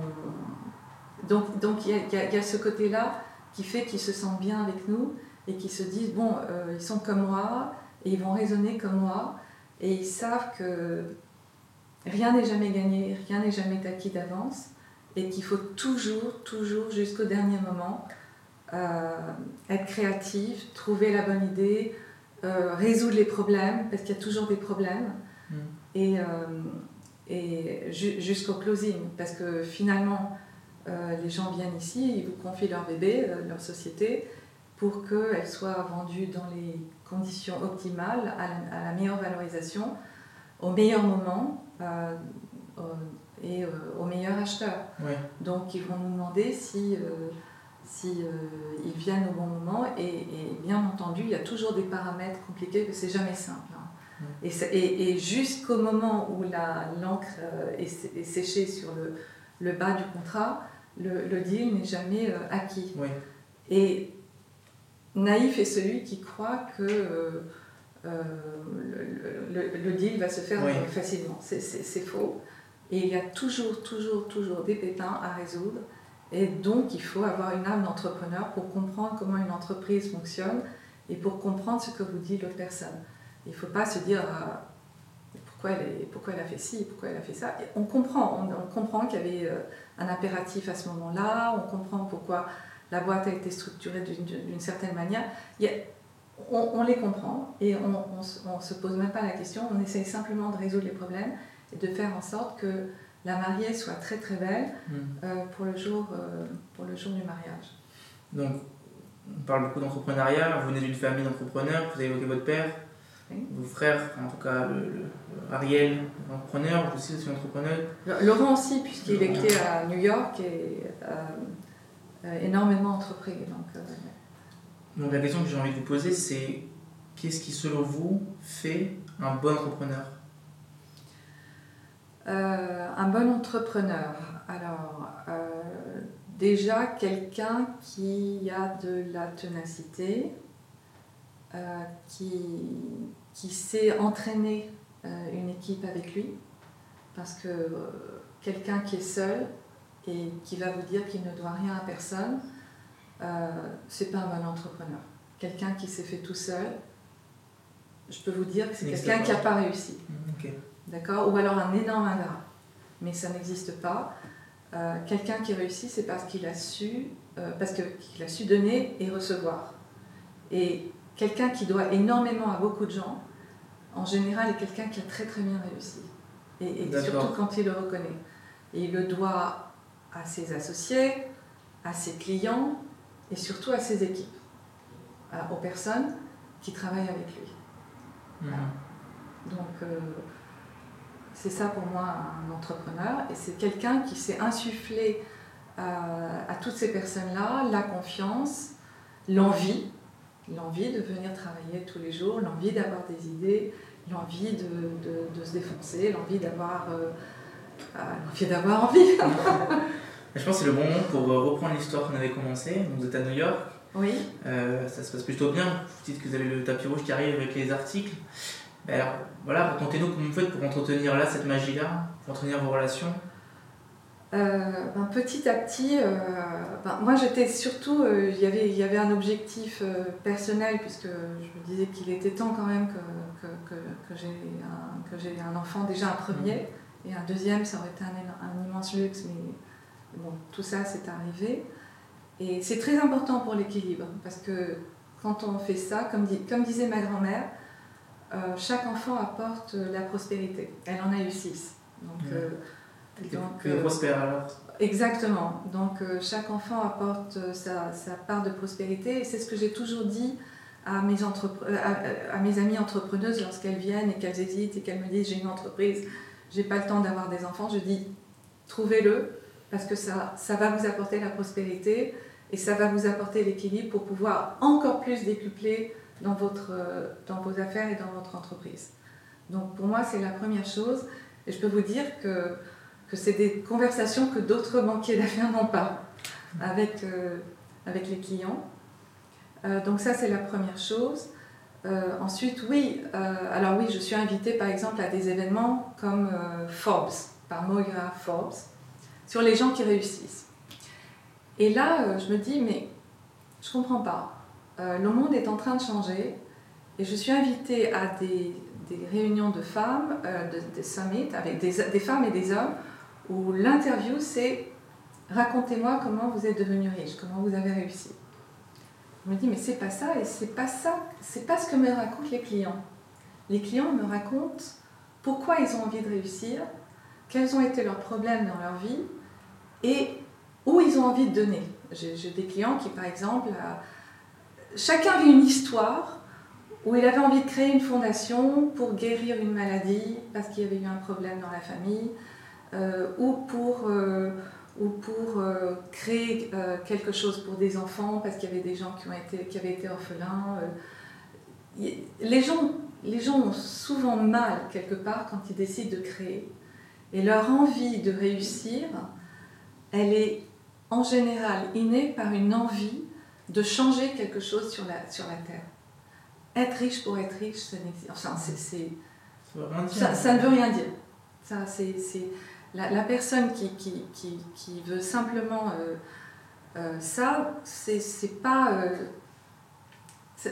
S2: donc, donc il y, a, ce côté-là qui fait qu'ils se sentent bien avec nous et qu'ils se disent, bon, euh, ils sont comme moi et ils vont raisonner comme moi et ils savent que rien n'est jamais gagné, rien n'est jamais acquis d'avance et qu'il faut toujours, toujours, jusqu'au dernier moment, euh, être créatif, trouver la bonne idée, résoudre les problèmes, parce qu'il y a toujours des problèmes,
S1: Mm.
S2: et, et jusqu'au closing, parce que finalement, les gens viennent ici, ils vous confient leur bébé, leur société, pour qu'elle soit vendue dans les conditions optimales, à la, meilleure valorisation, au meilleur moment euh, et euh, au meilleur acheteur. Donc ils vont nous demander si, euh, si ils viennent au bon moment et, bien entendu il y a toujours des paramètres compliqués que c'est jamais simple. Hein. Et, et, jusqu'au moment où l'encre est, est, séchée sur le, le, bas du contrat, le, le deal n'est jamais acquis. Et naïf est celui qui croit que euh, euh, le, deal va se faire facilement. C'est faux. Et il y a toujours, toujours, toujours des pépins à résoudre. Et donc, il faut avoir une âme d'entrepreneur pour comprendre comment une entreprise fonctionne et pour comprendre ce que vous dit l'autre personne. Il ne faut pas se dire euh, pourquoi, elle pourquoi elle a fait ci, pourquoi elle a fait ça. on comprend, on, on comprend qu'il y avait un impératif à ce moment-là, on comprend pourquoi la boîte a été structurée d'une certaine manière. on, les comprend et on ne se pose même pas la question, on essaye simplement de résoudre les problèmes et de faire en sorte que la mariée soit très très belle mm. euh, pour, le jour, euh, pour le jour du mariage.
S1: Donc, on parle beaucoup d'entrepreneuriat, vous venez d'une famille d'entrepreneurs, vous avez évoqué votre père, vos frères, en tout cas le, Ariel, entrepreneur, vous aussi, aussi entrepreneur.
S2: Laurent aussi, puisqu'il était à New York et euh, euh, énormément entrepris. Donc, euh,
S1: donc, la question que j'ai envie de vous poser, c'est qu'est-ce qui, selon vous, fait un bon entrepreneur?
S2: Euh, Un bon entrepreneur. Alors, déjà quelqu'un qui a de la ténacité, qui, qui sait entraîner une équipe avec lui, parce que quelqu'un qui est seul, et qui va vous dire qu'il ne doit rien à personne, euh, c'est pas un bon entrepreneur. Quelqu'un qui s'est fait tout seul, je peux vous dire que c'est quelqu'un qui n'a pas réussi.
S1: Mmh,
S2: D'accord? Ou alors un énorme ingrat. Mais ça n'existe pas. Euh, quelqu'un qui réussit, c'est parce qu'il a su, euh, parce qu'il a su donner et recevoir. Et quelqu'un qui doit énormément à beaucoup de gens, en général, est quelqu'un qui a très très bien réussi. Et, et surtout quand il le reconnaît. Et il le doit à ses associés, à ses clients et surtout à ses équipes, aux personnes qui travaillent avec lui. Mhm. Donc, euh, c'est ça pour moi un entrepreneur et c'est quelqu'un qui s'est insufflé euh, à toutes ces personnes-là la confiance, l'envie, l'envie de venir travailler tous les jours, l'envie d'avoir des idées, l'envie de, se défoncer, l'envie d'avoir euh, l'envie d'avoir envie.
S1: Je pense que c'est le bon moment pour euh, reprendre l'histoire qu'on avait commencé. vous êtes à New York.
S2: Oui.
S1: Euh, ça se passe plutôt bien. Vous dites que vous avez le tapis rouge qui arrive avec les articles. Ben alors, voilà, racontez-nous comment vous faites pour entretenir là cette magie-là, pour entretenir vos relations.
S2: Euh, ben, petit à petit, ben, moi j'étais surtout, il y avait, il y avait un objectif personnel puisque je me disais qu'il était temps quand même que, que, que, j'ai un, un, enfant, déjà un premier, mhm. et un deuxième, ça aurait été un, un immense luxe, mais Bon, tout ça, c'est arrivé. Et c'est très important pour l'équilibre, parce que quand on fait ça, comme, comme disait ma grand-mère, euh, chaque enfant apporte la prospérité. Elle en a eu six. Donc,
S1: euh, donc euh, prospère alors
S2: Exactement. Donc chaque enfant apporte sa, sa, part de prospérité. Et c'est ce que j'ai toujours dit à mes, à, mes amies entrepreneuses lorsqu'elles viennent et qu'elles hésitent et qu'elles me disent j'ai une entreprise, j'ai pas le temps d'avoir des enfants. Je dis trouvez-le, parce que ça, ça va vous apporter la prospérité et ça va vous apporter l'équilibre pour pouvoir encore plus décupler dans, votre, dans vos affaires et dans votre entreprise. Donc pour moi, c'est la première chose. Et je peux vous dire que, que c'est des conversations que d'autres banquiers d'affaires n'ont pas avec, euh, les clients. Euh, donc ça, c'est la première chose. Euh, ensuite, oui, alors oui, je suis invitée par exemple à des événements comme Forbes, par Moira Forbes, sur les gens qui réussissent. Et là, je me dis, mais je comprends pas. Le monde est en train de changer et je suis invitée à des, réunions de femmes, des summits avec des, femmes et des hommes où l'interview c'est racontez-moi comment vous êtes devenu riche, comment vous avez réussi. Je me dis, mais c'est pas ça, et c'est pas ça, c'est pas ce que me racontent les clients. Les clients me racontent pourquoi ils ont envie de réussir, quels ont été leurs problèmes dans leur vie, et où ils ont envie de donner. J'ai des clients qui, par exemple, chacun vit une histoire où il avait envie de créer une fondation pour guérir une maladie parce qu'il y avait eu un problème dans la famille, euh, ou pour, euh, ou pour euh, créer quelque chose pour des enfants parce qu'il y avait des gens qui, ont été, qui avaient été orphelins. les, gens, les gens ont souvent mal quelque part quand ils décident de créer. Et leur envie de réussir, elle est en général innée par une envie de changer quelque chose sur la, sur la Terre. Être riche pour être riche, ça Enfin, c'est, ça, ça, ne veut rien dire. Ça, c'est, la, personne qui, qui, qui, veut simplement euh, euh, ça, c'est, pas. Euh,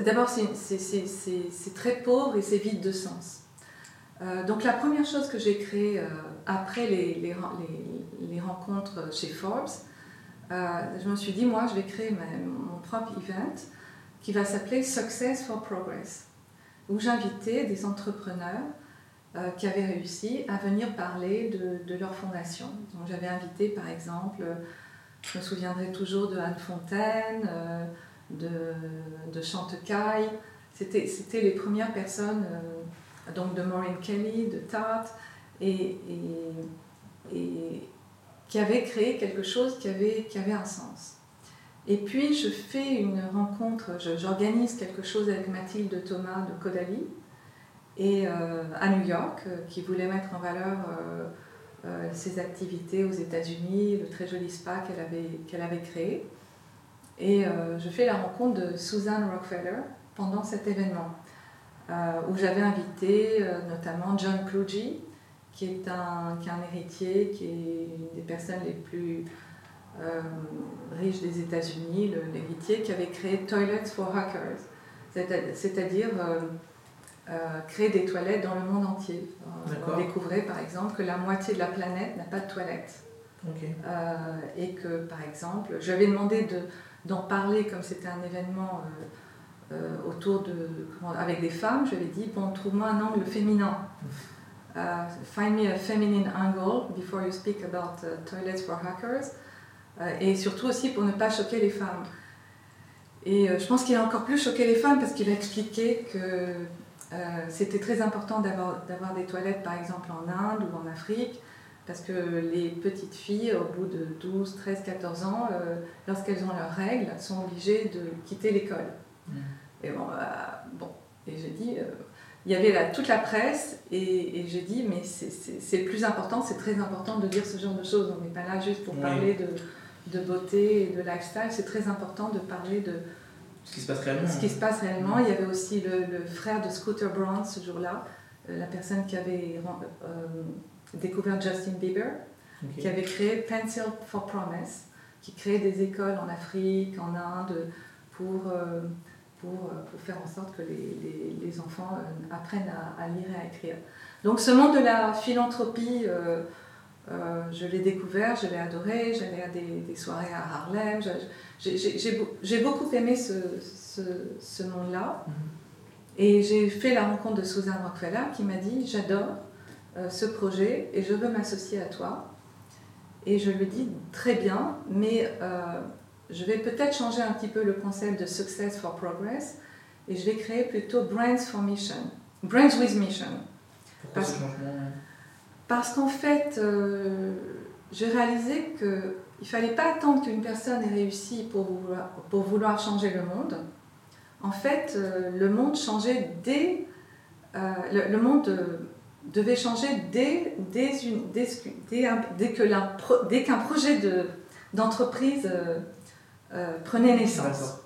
S2: d'abord, c'est, très pauvre et c'est vide de sens. donc, la première chose que j'ai créée après les, les, les, rencontres chez Forbes, je me suis dit, moi, je vais créer mon propre event qui va s'appeler Success for Progress, où j'invitais des entrepreneurs euh, qui avaient réussi à venir parler de, leur fondation. Donc j'avais invité par exemple, je me souviendrai toujours de Anne Fontaine, euh, de, de Chantecaille, c'était, les premières personnes, euh, donc de Maureen Kelly, de Tarte, et, et, et, qui avaient créé quelque chose qui avait, qui avait un sens. Et puis je fais une rencontre, j'organise quelque chose avec Mathilde Thomas de Caudalie, et euh, à New York, euh, qui voulait mettre en valeur euh, ses activités aux États-Unis, le très joli spa qu'elle avait, qu'elle avait créé. Et je fais la rencontre de Susan Rockefeller pendant cet événement, où j'avais invité notamment John Kluge, qui est, un, qui est un héritier, qui est une des personnes les plus riches des États-Unis, l'héritier qui avait créé Toilets for Hackers, c'est-à-dire créer des toilettes dans le monde entier. Euh, on découvrait par exemple que la moitié de la planète n'a pas de toilettes. Euh, et que par exemple, je lui demandé d'en parler comme c'était un événement autour de, avec des femmes, je lui ai dit, bon, trouve-moi un angle féminin. find me a feminine angle before you speak about toilets for hackers. et surtout aussi pour ne pas choquer les femmes. Et je pense qu'il a encore plus choqué les femmes parce qu'il a expliqué que euh, c'était très important d'avoir des toilettes, par exemple, en Inde ou en Afrique, parce que les petites filles, au bout de 12, 13, 14 ans, euh, lorsqu'elles ont leurs règles, sont obligées de quitter l'école. Mmh. Et bon, euh, bon, et j'ai dit, il y avait là toute la presse, et, j'ai dit, mais c'est plus important, c'est très important de dire ce genre de choses. On n'est pas là juste pour parler de, de beauté et de lifestyle, c'est très important de parler de,
S1: ce qui se passe réellement.
S2: Ce qui se passe réellement. Il y avait aussi le, frère de Scooter Braun ce jour-là, euh, la personne qui avait euh, découvert Justin Bieber, qui avait créé Pencil for Promise, qui créait des écoles en Afrique, en Inde, pour, euh, pour, pour faire en sorte que les, les, enfants apprennent à, lire et à écrire. Donc ce monde de la philanthropie, je l'ai découvert, je l'ai adoré, j'allais à des, des, soirées à Harlem. J'ai beaucoup aimé ce, ce, ce monde-là. Mhm. Et j'ai fait la rencontre de Susan Rockefeller qui m'a dit J'adore euh, ce projet et je veux m'associer à toi. Et je lui dis Très bien, mais euh, je vais peut-être changer un petit peu le concept de Success for Progress et je vais créer plutôt Brands for Mission. Brands with Mission.
S1: Pourquoi parce, ce changement
S2: Parce qu'en fait, euh, j'ai réalisé que il ne fallait pas attendre qu'une personne ait réussi pour vouloir, pour vouloir changer le monde. En fait, euh, le monde changeait dès. Euh, le, monde devait changer dès, dès, dès, qu'un projet d'entreprise prenait naissance.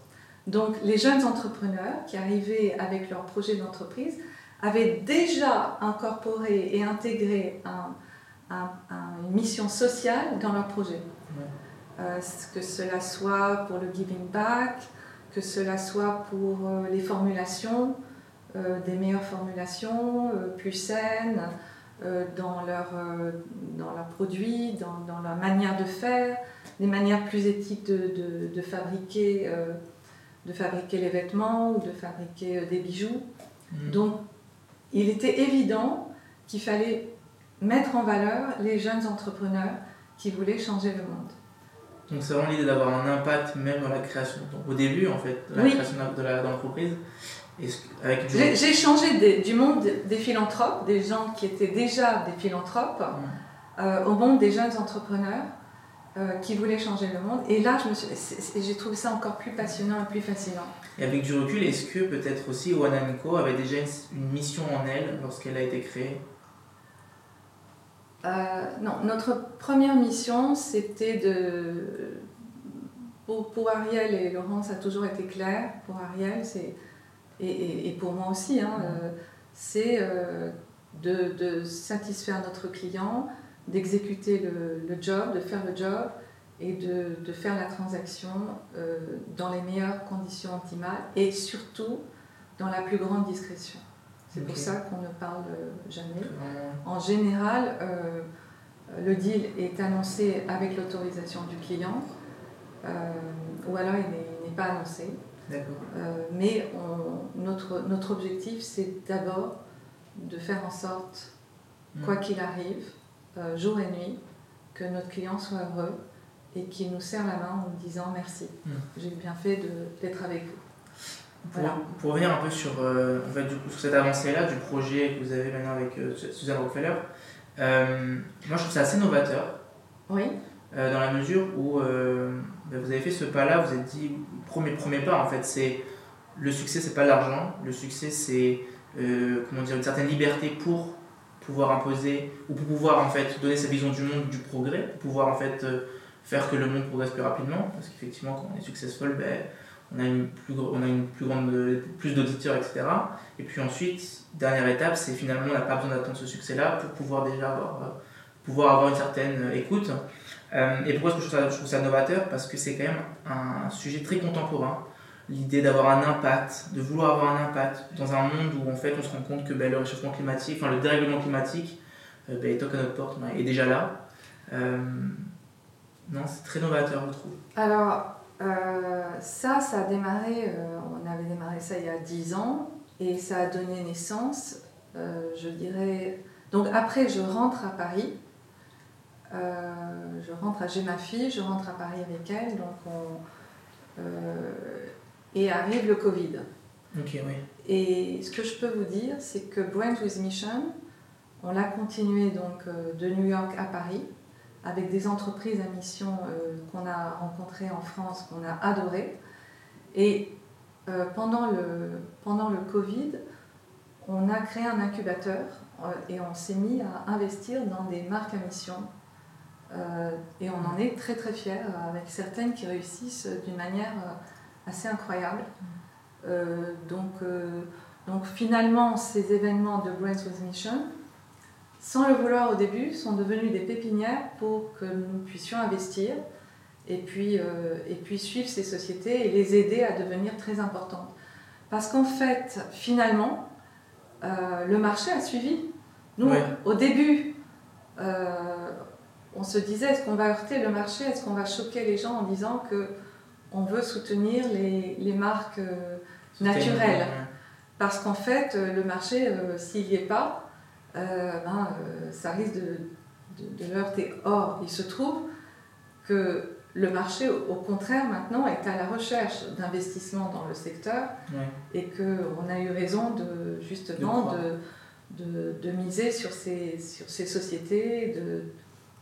S2: Donc, les jeunes entrepreneurs qui arrivaient avec leur projet d'entreprise avaient déjà incorporé et intégré une mission sociale dans leur projet. Euh, que cela soit pour le giving back, que cela soit pour euh, les formulations, euh, des meilleures formulations, plus saines, dans leurs dans leur produits, dans, dans, leur manière de faire, des manières plus éthiques de, de, fabriquer de fabriquer les vêtements ou de fabriquer des bijoux.
S1: Mhm.
S2: Donc, il était évident qu'il fallait mettre en valeur les jeunes entrepreneurs qui voulaient changer le monde.
S1: Donc c'est vraiment l'idée d'avoir un impact même dans la création, donc au début en fait, de la
S2: Oui.
S1: création de l'entreprise. Du...
S2: J'ai changé des- du monde des philanthropes, des gens qui étaient déjà des philanthropes, euh, au monde des jeunes entrepreneurs euh, qui voulaient changer le monde. Et là, je me suis- c'est- c'est- j'ai trouvé ça encore plus passionnant et plus fascinant.
S1: Et avec du recul, est-ce que peut-être aussi Oana Co avait déjà une, une mission en elle lorsqu'elle a été créée?
S2: Euh, non, notre première mission, c'était de... Pour, pour Ariel et Laurent, ça a toujours été clair. Pour Ariel, c'est... Et, et- et pour moi aussi, hein, euh, c'est euh, de, de satisfaire notre client, d'exécuter le, le job, de faire le job et de, de faire la transaction euh, dans les meilleures conditions optimales et surtout dans la plus grande discrétion. C'est pour ça qu'on ne parle jamais.
S1: Vraiment-
S2: En général, euh, le deal est annoncé avec l'autorisation du client, euh, ou alors il n'est pas annoncé. Euh, mais on- notre, notre objectif, c'est d'abord de faire en sorte,
S1: Mm.
S2: quoi qu'il arrive, euh, jour et nuit, que notre client soit heureux et qu'il nous serre la main en nous disant merci.
S1: Mm.
S2: J'ai bien fait d'être avec vous.
S1: Pour,
S2: Voilà.
S1: pour revenir un peu sur, euh, en fait, du coup, sur cette avancée-là du projet que vous avez maintenant avec euh, Suzanne Rockefeller, euh, moi je trouve ça assez novateur
S2: Oui,
S1: dans la mesure où ben, vous avez fait ce pas-là, vous êtes dit, premier, premier pas en fait, c'est le succès, c'est pas l'argent, le succès c'est comment dire, une certaine liberté pour pouvoir imposer ou pour pouvoir en fait donner sa vision du monde, du progrès, pour pouvoir en fait euh, faire que le monde progresse plus rapidement, parce qu'effectivement quand on est successful, ben, on a une plus, on a une plus grande, plus d'auditeurs, etc. Et puis ensuite, dernière étape, c'est finalement on n'a pas besoin d'attendre ce succès-là pour pouvoir déjà avoir, euh, pouvoir avoir une certaine euh, écoute. Et pourquoi est-ce que je trouve, ça, je trouve ça novateur? Parce que c'est quand même un sujet très contemporain. L'idée d'avoir un impact, de vouloir avoir un impact dans un monde où en fait on se rend compte que ben, le réchauffement climatique, enfin le dérèglement climatique, euh, ben, notre porte, est déjà là. Euh, non, c'est très novateur, je trouve.
S2: Alors, euh, ça, ça a démarré, euh, on avait démarré ça il y a 10 ans, et ça a donné naissance, je dirais... Donc après, je rentre à Paris, je rentre à... J'ai ma fille, je rentre à Paris avec elle, donc on... et arrive le Covid.
S1: Ok, oui.
S2: Et ce que je peux vous dire, c'est que Brand with Mission, on l'a continué donc euh, de New York à Paris, avec des entreprises à mission euh, qu'on a rencontrées en France, qu'on a adorées. Et euh, pendant, le, pendant le Covid, on a créé un incubateur euh, et on s'est mis à investir dans des marques à mission. Et on en est très très fiers, avec certaines qui réussissent d'une manière assez incroyable. Euh, donc, euh, donc finalement, ces événements de Brands with Mission, sans le vouloir au début, sont devenus des pépinières pour que nous puissions investir et puis, euh, et puis suivre ces sociétés et les aider à devenir très importantes. Parce qu'en fait, finalement, le marché a suivi. Nous,
S1: Ouais.
S2: au début, on se disait est-ce qu'on va heurter le marché? Est-ce qu'on va choquer les gens en disant que on veut soutenir les, les marques euh, naturelles
S1: Ouais.
S2: Parce qu'en fait, euh, le marché, euh, s'il n'y est pas, ben, ça risque de, de, de heurter. Or, il se trouve que le marché, au contraire, maintenant, est à la recherche d'investissements dans le secteur
S1: Ouais.
S2: et qu'on a eu raison de, justement de, de, de miser sur ces, sur ces sociétés et de,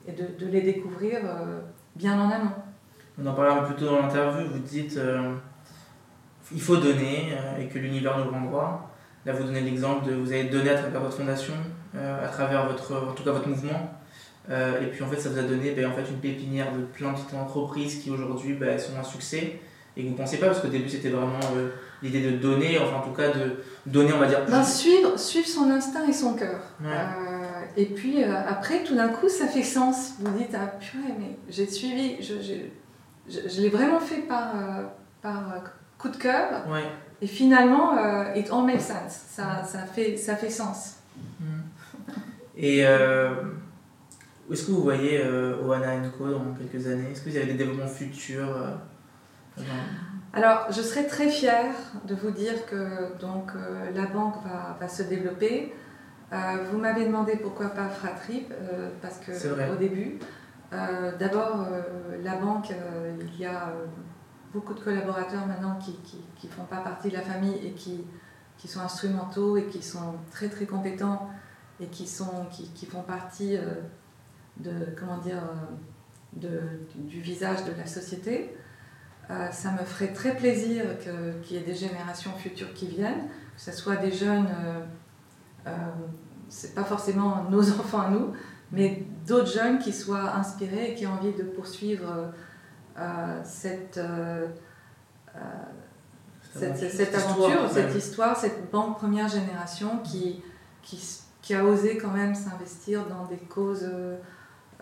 S2: et de, de les découvrir bien en amont.
S1: On en parlait un peu plus tôt dans l'interview, vous dites euh, il faut donner euh, et que l'univers nous le rendra. Là, vous donnez l'exemple de vous avez donné à travers votre fondation, euh, à travers votre, en tout cas votre mouvement. Et puis en fait, ça vous a donné ben, en fait, une pépinière de plein de petites entreprises qui aujourd'hui ben, sont un succès et que vous ne pensez pas, parce qu'au début c'était vraiment l'idée de donner, enfin en tout cas de donner, on va dire.
S2: Ben, suivre, suivre son instinct et son cœur.
S1: Ouais.
S2: Et puis après, tout d'un coup, ça fait sens. Vous dites, ah purée, mais j'ai suivi, je, je, je, je l'ai vraiment fait par, euh, par euh, coup de cœur.
S1: Ouais.
S2: Et finalement, euh, it all makes sense. Ça, ça, fait, ça fait sens.
S1: Et euh, où est-ce que vous voyez Oana Co dans quelques années? Est-ce que vous avez des développements futurs
S2: Alors, je serais très fière de vous dire que donc, la banque va, va se développer. vous m'avez demandé pourquoi pas Fratrip, parce que au début, d'abord, la banque, il y a beaucoup de collaborateurs maintenant qui ne font pas partie de la famille et qui, qui sont instrumentaux et qui sont très très compétents et qui, sont, qui, qui font partie euh, de, comment dire, euh, de, du visage de la société. Euh, ça me ferait très plaisir qu'il y ait des générations futures qui viennent, que ce soit des jeunes, euh, c'est pas forcément nos enfants à nous, mais d'autres jeunes qui soient inspirés et qui ont envie de poursuivre cette cette, aventure, cette histoire, cette banque première génération qui, qui, qui a osé quand même s'investir dans des causes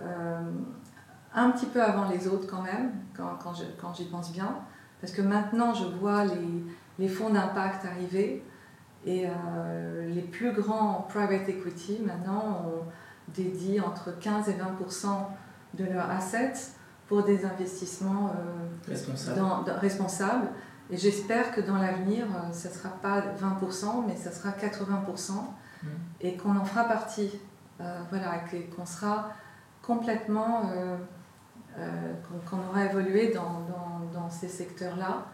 S2: euh, un petit peu avant les autres quand même, quand, quand, j'y pense bien. Parce que maintenant, je vois les, les fonds d'impact arriver et euh, les plus grands private equity maintenant ont dédié entre 15 et 20% de leurs assets pour des investissements
S1: euh,
S2: responsables. Et j'espère que dans l'avenir, euh, ce ne sera pas 20%, mais ce sera 80%, mmh. et qu'on en fera partie. Euh, voilà, qu'on sera complètement, euh, qu'on aura évolué dans, dans, dans ces secteurs-là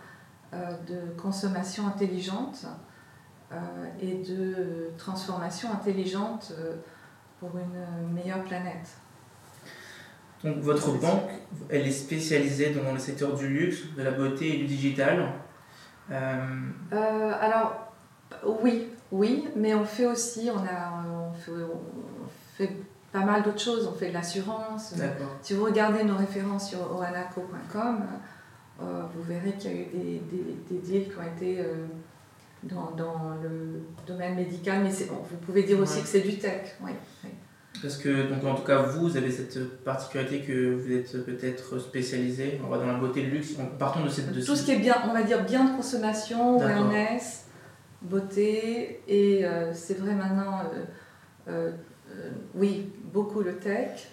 S2: de consommation intelligente et de transformation intelligente pour une meilleure planète.
S1: Donc votre banque, elle est spécialisée dans le secteur du luxe, de la beauté et du digital.
S2: Euh, euh, alors, oui, oui, mais on fait aussi, on, a, on, fait, pas mal d'autres choses. On fait de l'assurance. Si vous regardez nos références sur oranaco.com, euh, vous verrez qu'il y a eu des, des, des, deals qui ont été dans, dans, le domaine médical, mais vous pouvez dire aussi que c'est du tech. Oui, oui.
S1: Parce que, donc, en tout cas, vous avez cette particularité que vous êtes peut-être spécialisé dans la beauté, le luxe. Partons de cette.
S2: De Tout ce qui est bien, on va dire bien de consommation, wellness, beauté, et euh, c'est vrai maintenant, euh, euh, oui, beaucoup le tech.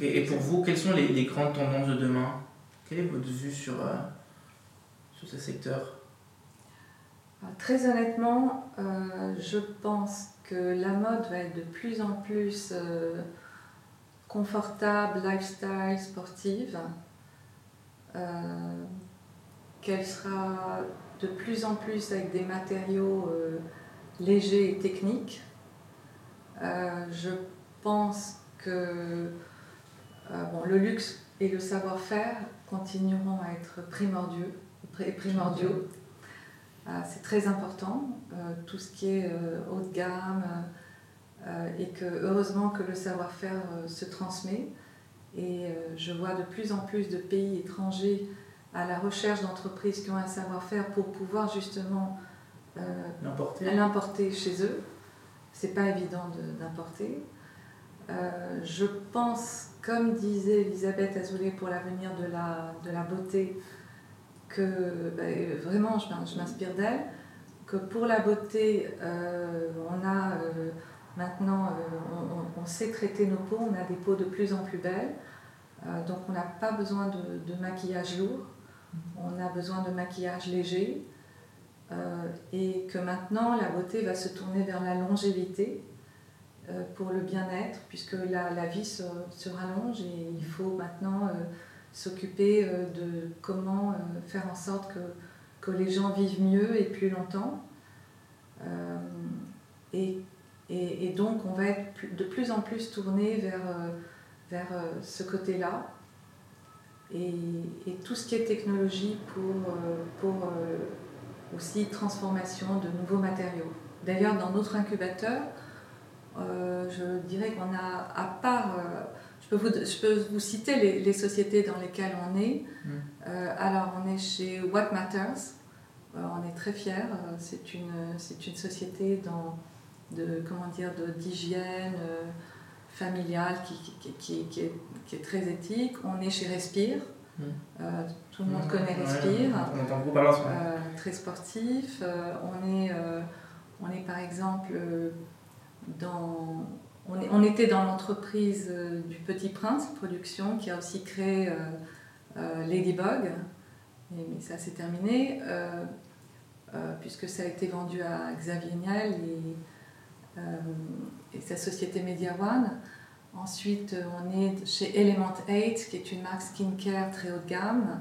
S1: Et pour vous, quelles sont les, les, grandes tendances de demain? Quelle est votre vue sur, sur ce secteur?
S2: Très honnêtement, je pense la mode va être de plus en plus euh, confortable, lifestyle, sportive, euh, qu'elle sera de plus en plus avec des matériaux euh, légers et techniques. je pense que le luxe et le savoir-faire continueront à être primordiaux. primordiaux ah, c'est très important, euh, tout ce qui est euh, haut de gamme, euh, et que heureusement que le savoir-faire se transmet. Et je vois de plus en plus de pays étrangers à la recherche d'entreprises qui ont un savoir-faire pour pouvoir justement l'importer chez eux. C'est pas évident d'importer. je pense, comme disait Elisabeth Azoulay pour l'avenir de la, de la beauté, que ben, vraiment je m'inspire d'elle, que pour la beauté, euh, on a euh, maintenant, euh, on, sait traiter nos peaux, on a des peaux de plus en plus belles, donc on n'a pas besoin de, maquillage lourd, on a besoin de maquillage léger, et que maintenant la beauté va se tourner vers la longévité pour le bien-être, puisque la, la vie se, se, rallonge et il faut maintenant s'occuper euh, de comment euh, faire en sorte que, les gens vivent mieux et plus longtemps. Euh, et, donc on va être de plus en plus tourné vers, ce côté-là. Et, tout ce qui est technologie pour, aussi transformation de nouveaux matériaux. D'ailleurs, dans notre incubateur, je dirais qu'on a, à part peux vous, je peux vous citer les, les, sociétés dans lesquelles on est. Mm. Euh, alors, on est chez What Matters. Euh, on est très fiers. Euh, c'est une, c'est une société dans, de, comment dire, d'hygiène familiale qui, qui, qui, qui, est, qui est très éthique. On est chez Respire. Mm. tout le monde mm. connaît Respire.
S1: on entend beaucoup parler
S2: Très sportif. on, est, on est par exemple dans on, était dans l'entreprise euh, du Petit Prince Production qui a aussi créé euh, euh, Ladybug. mais ça c'est terminé, puisque ça a été vendu à Xavier Niel et, et sa société Media One. Ensuite, on est chez Element 8, qui est une marque skincare très haut de gamme.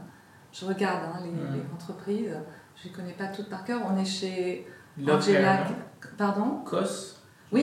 S2: Je regarde hein, les, les, entreprises, je ne connais pas toutes par cœur. On est chez
S1: Angela.
S2: Pardon?
S1: Cos?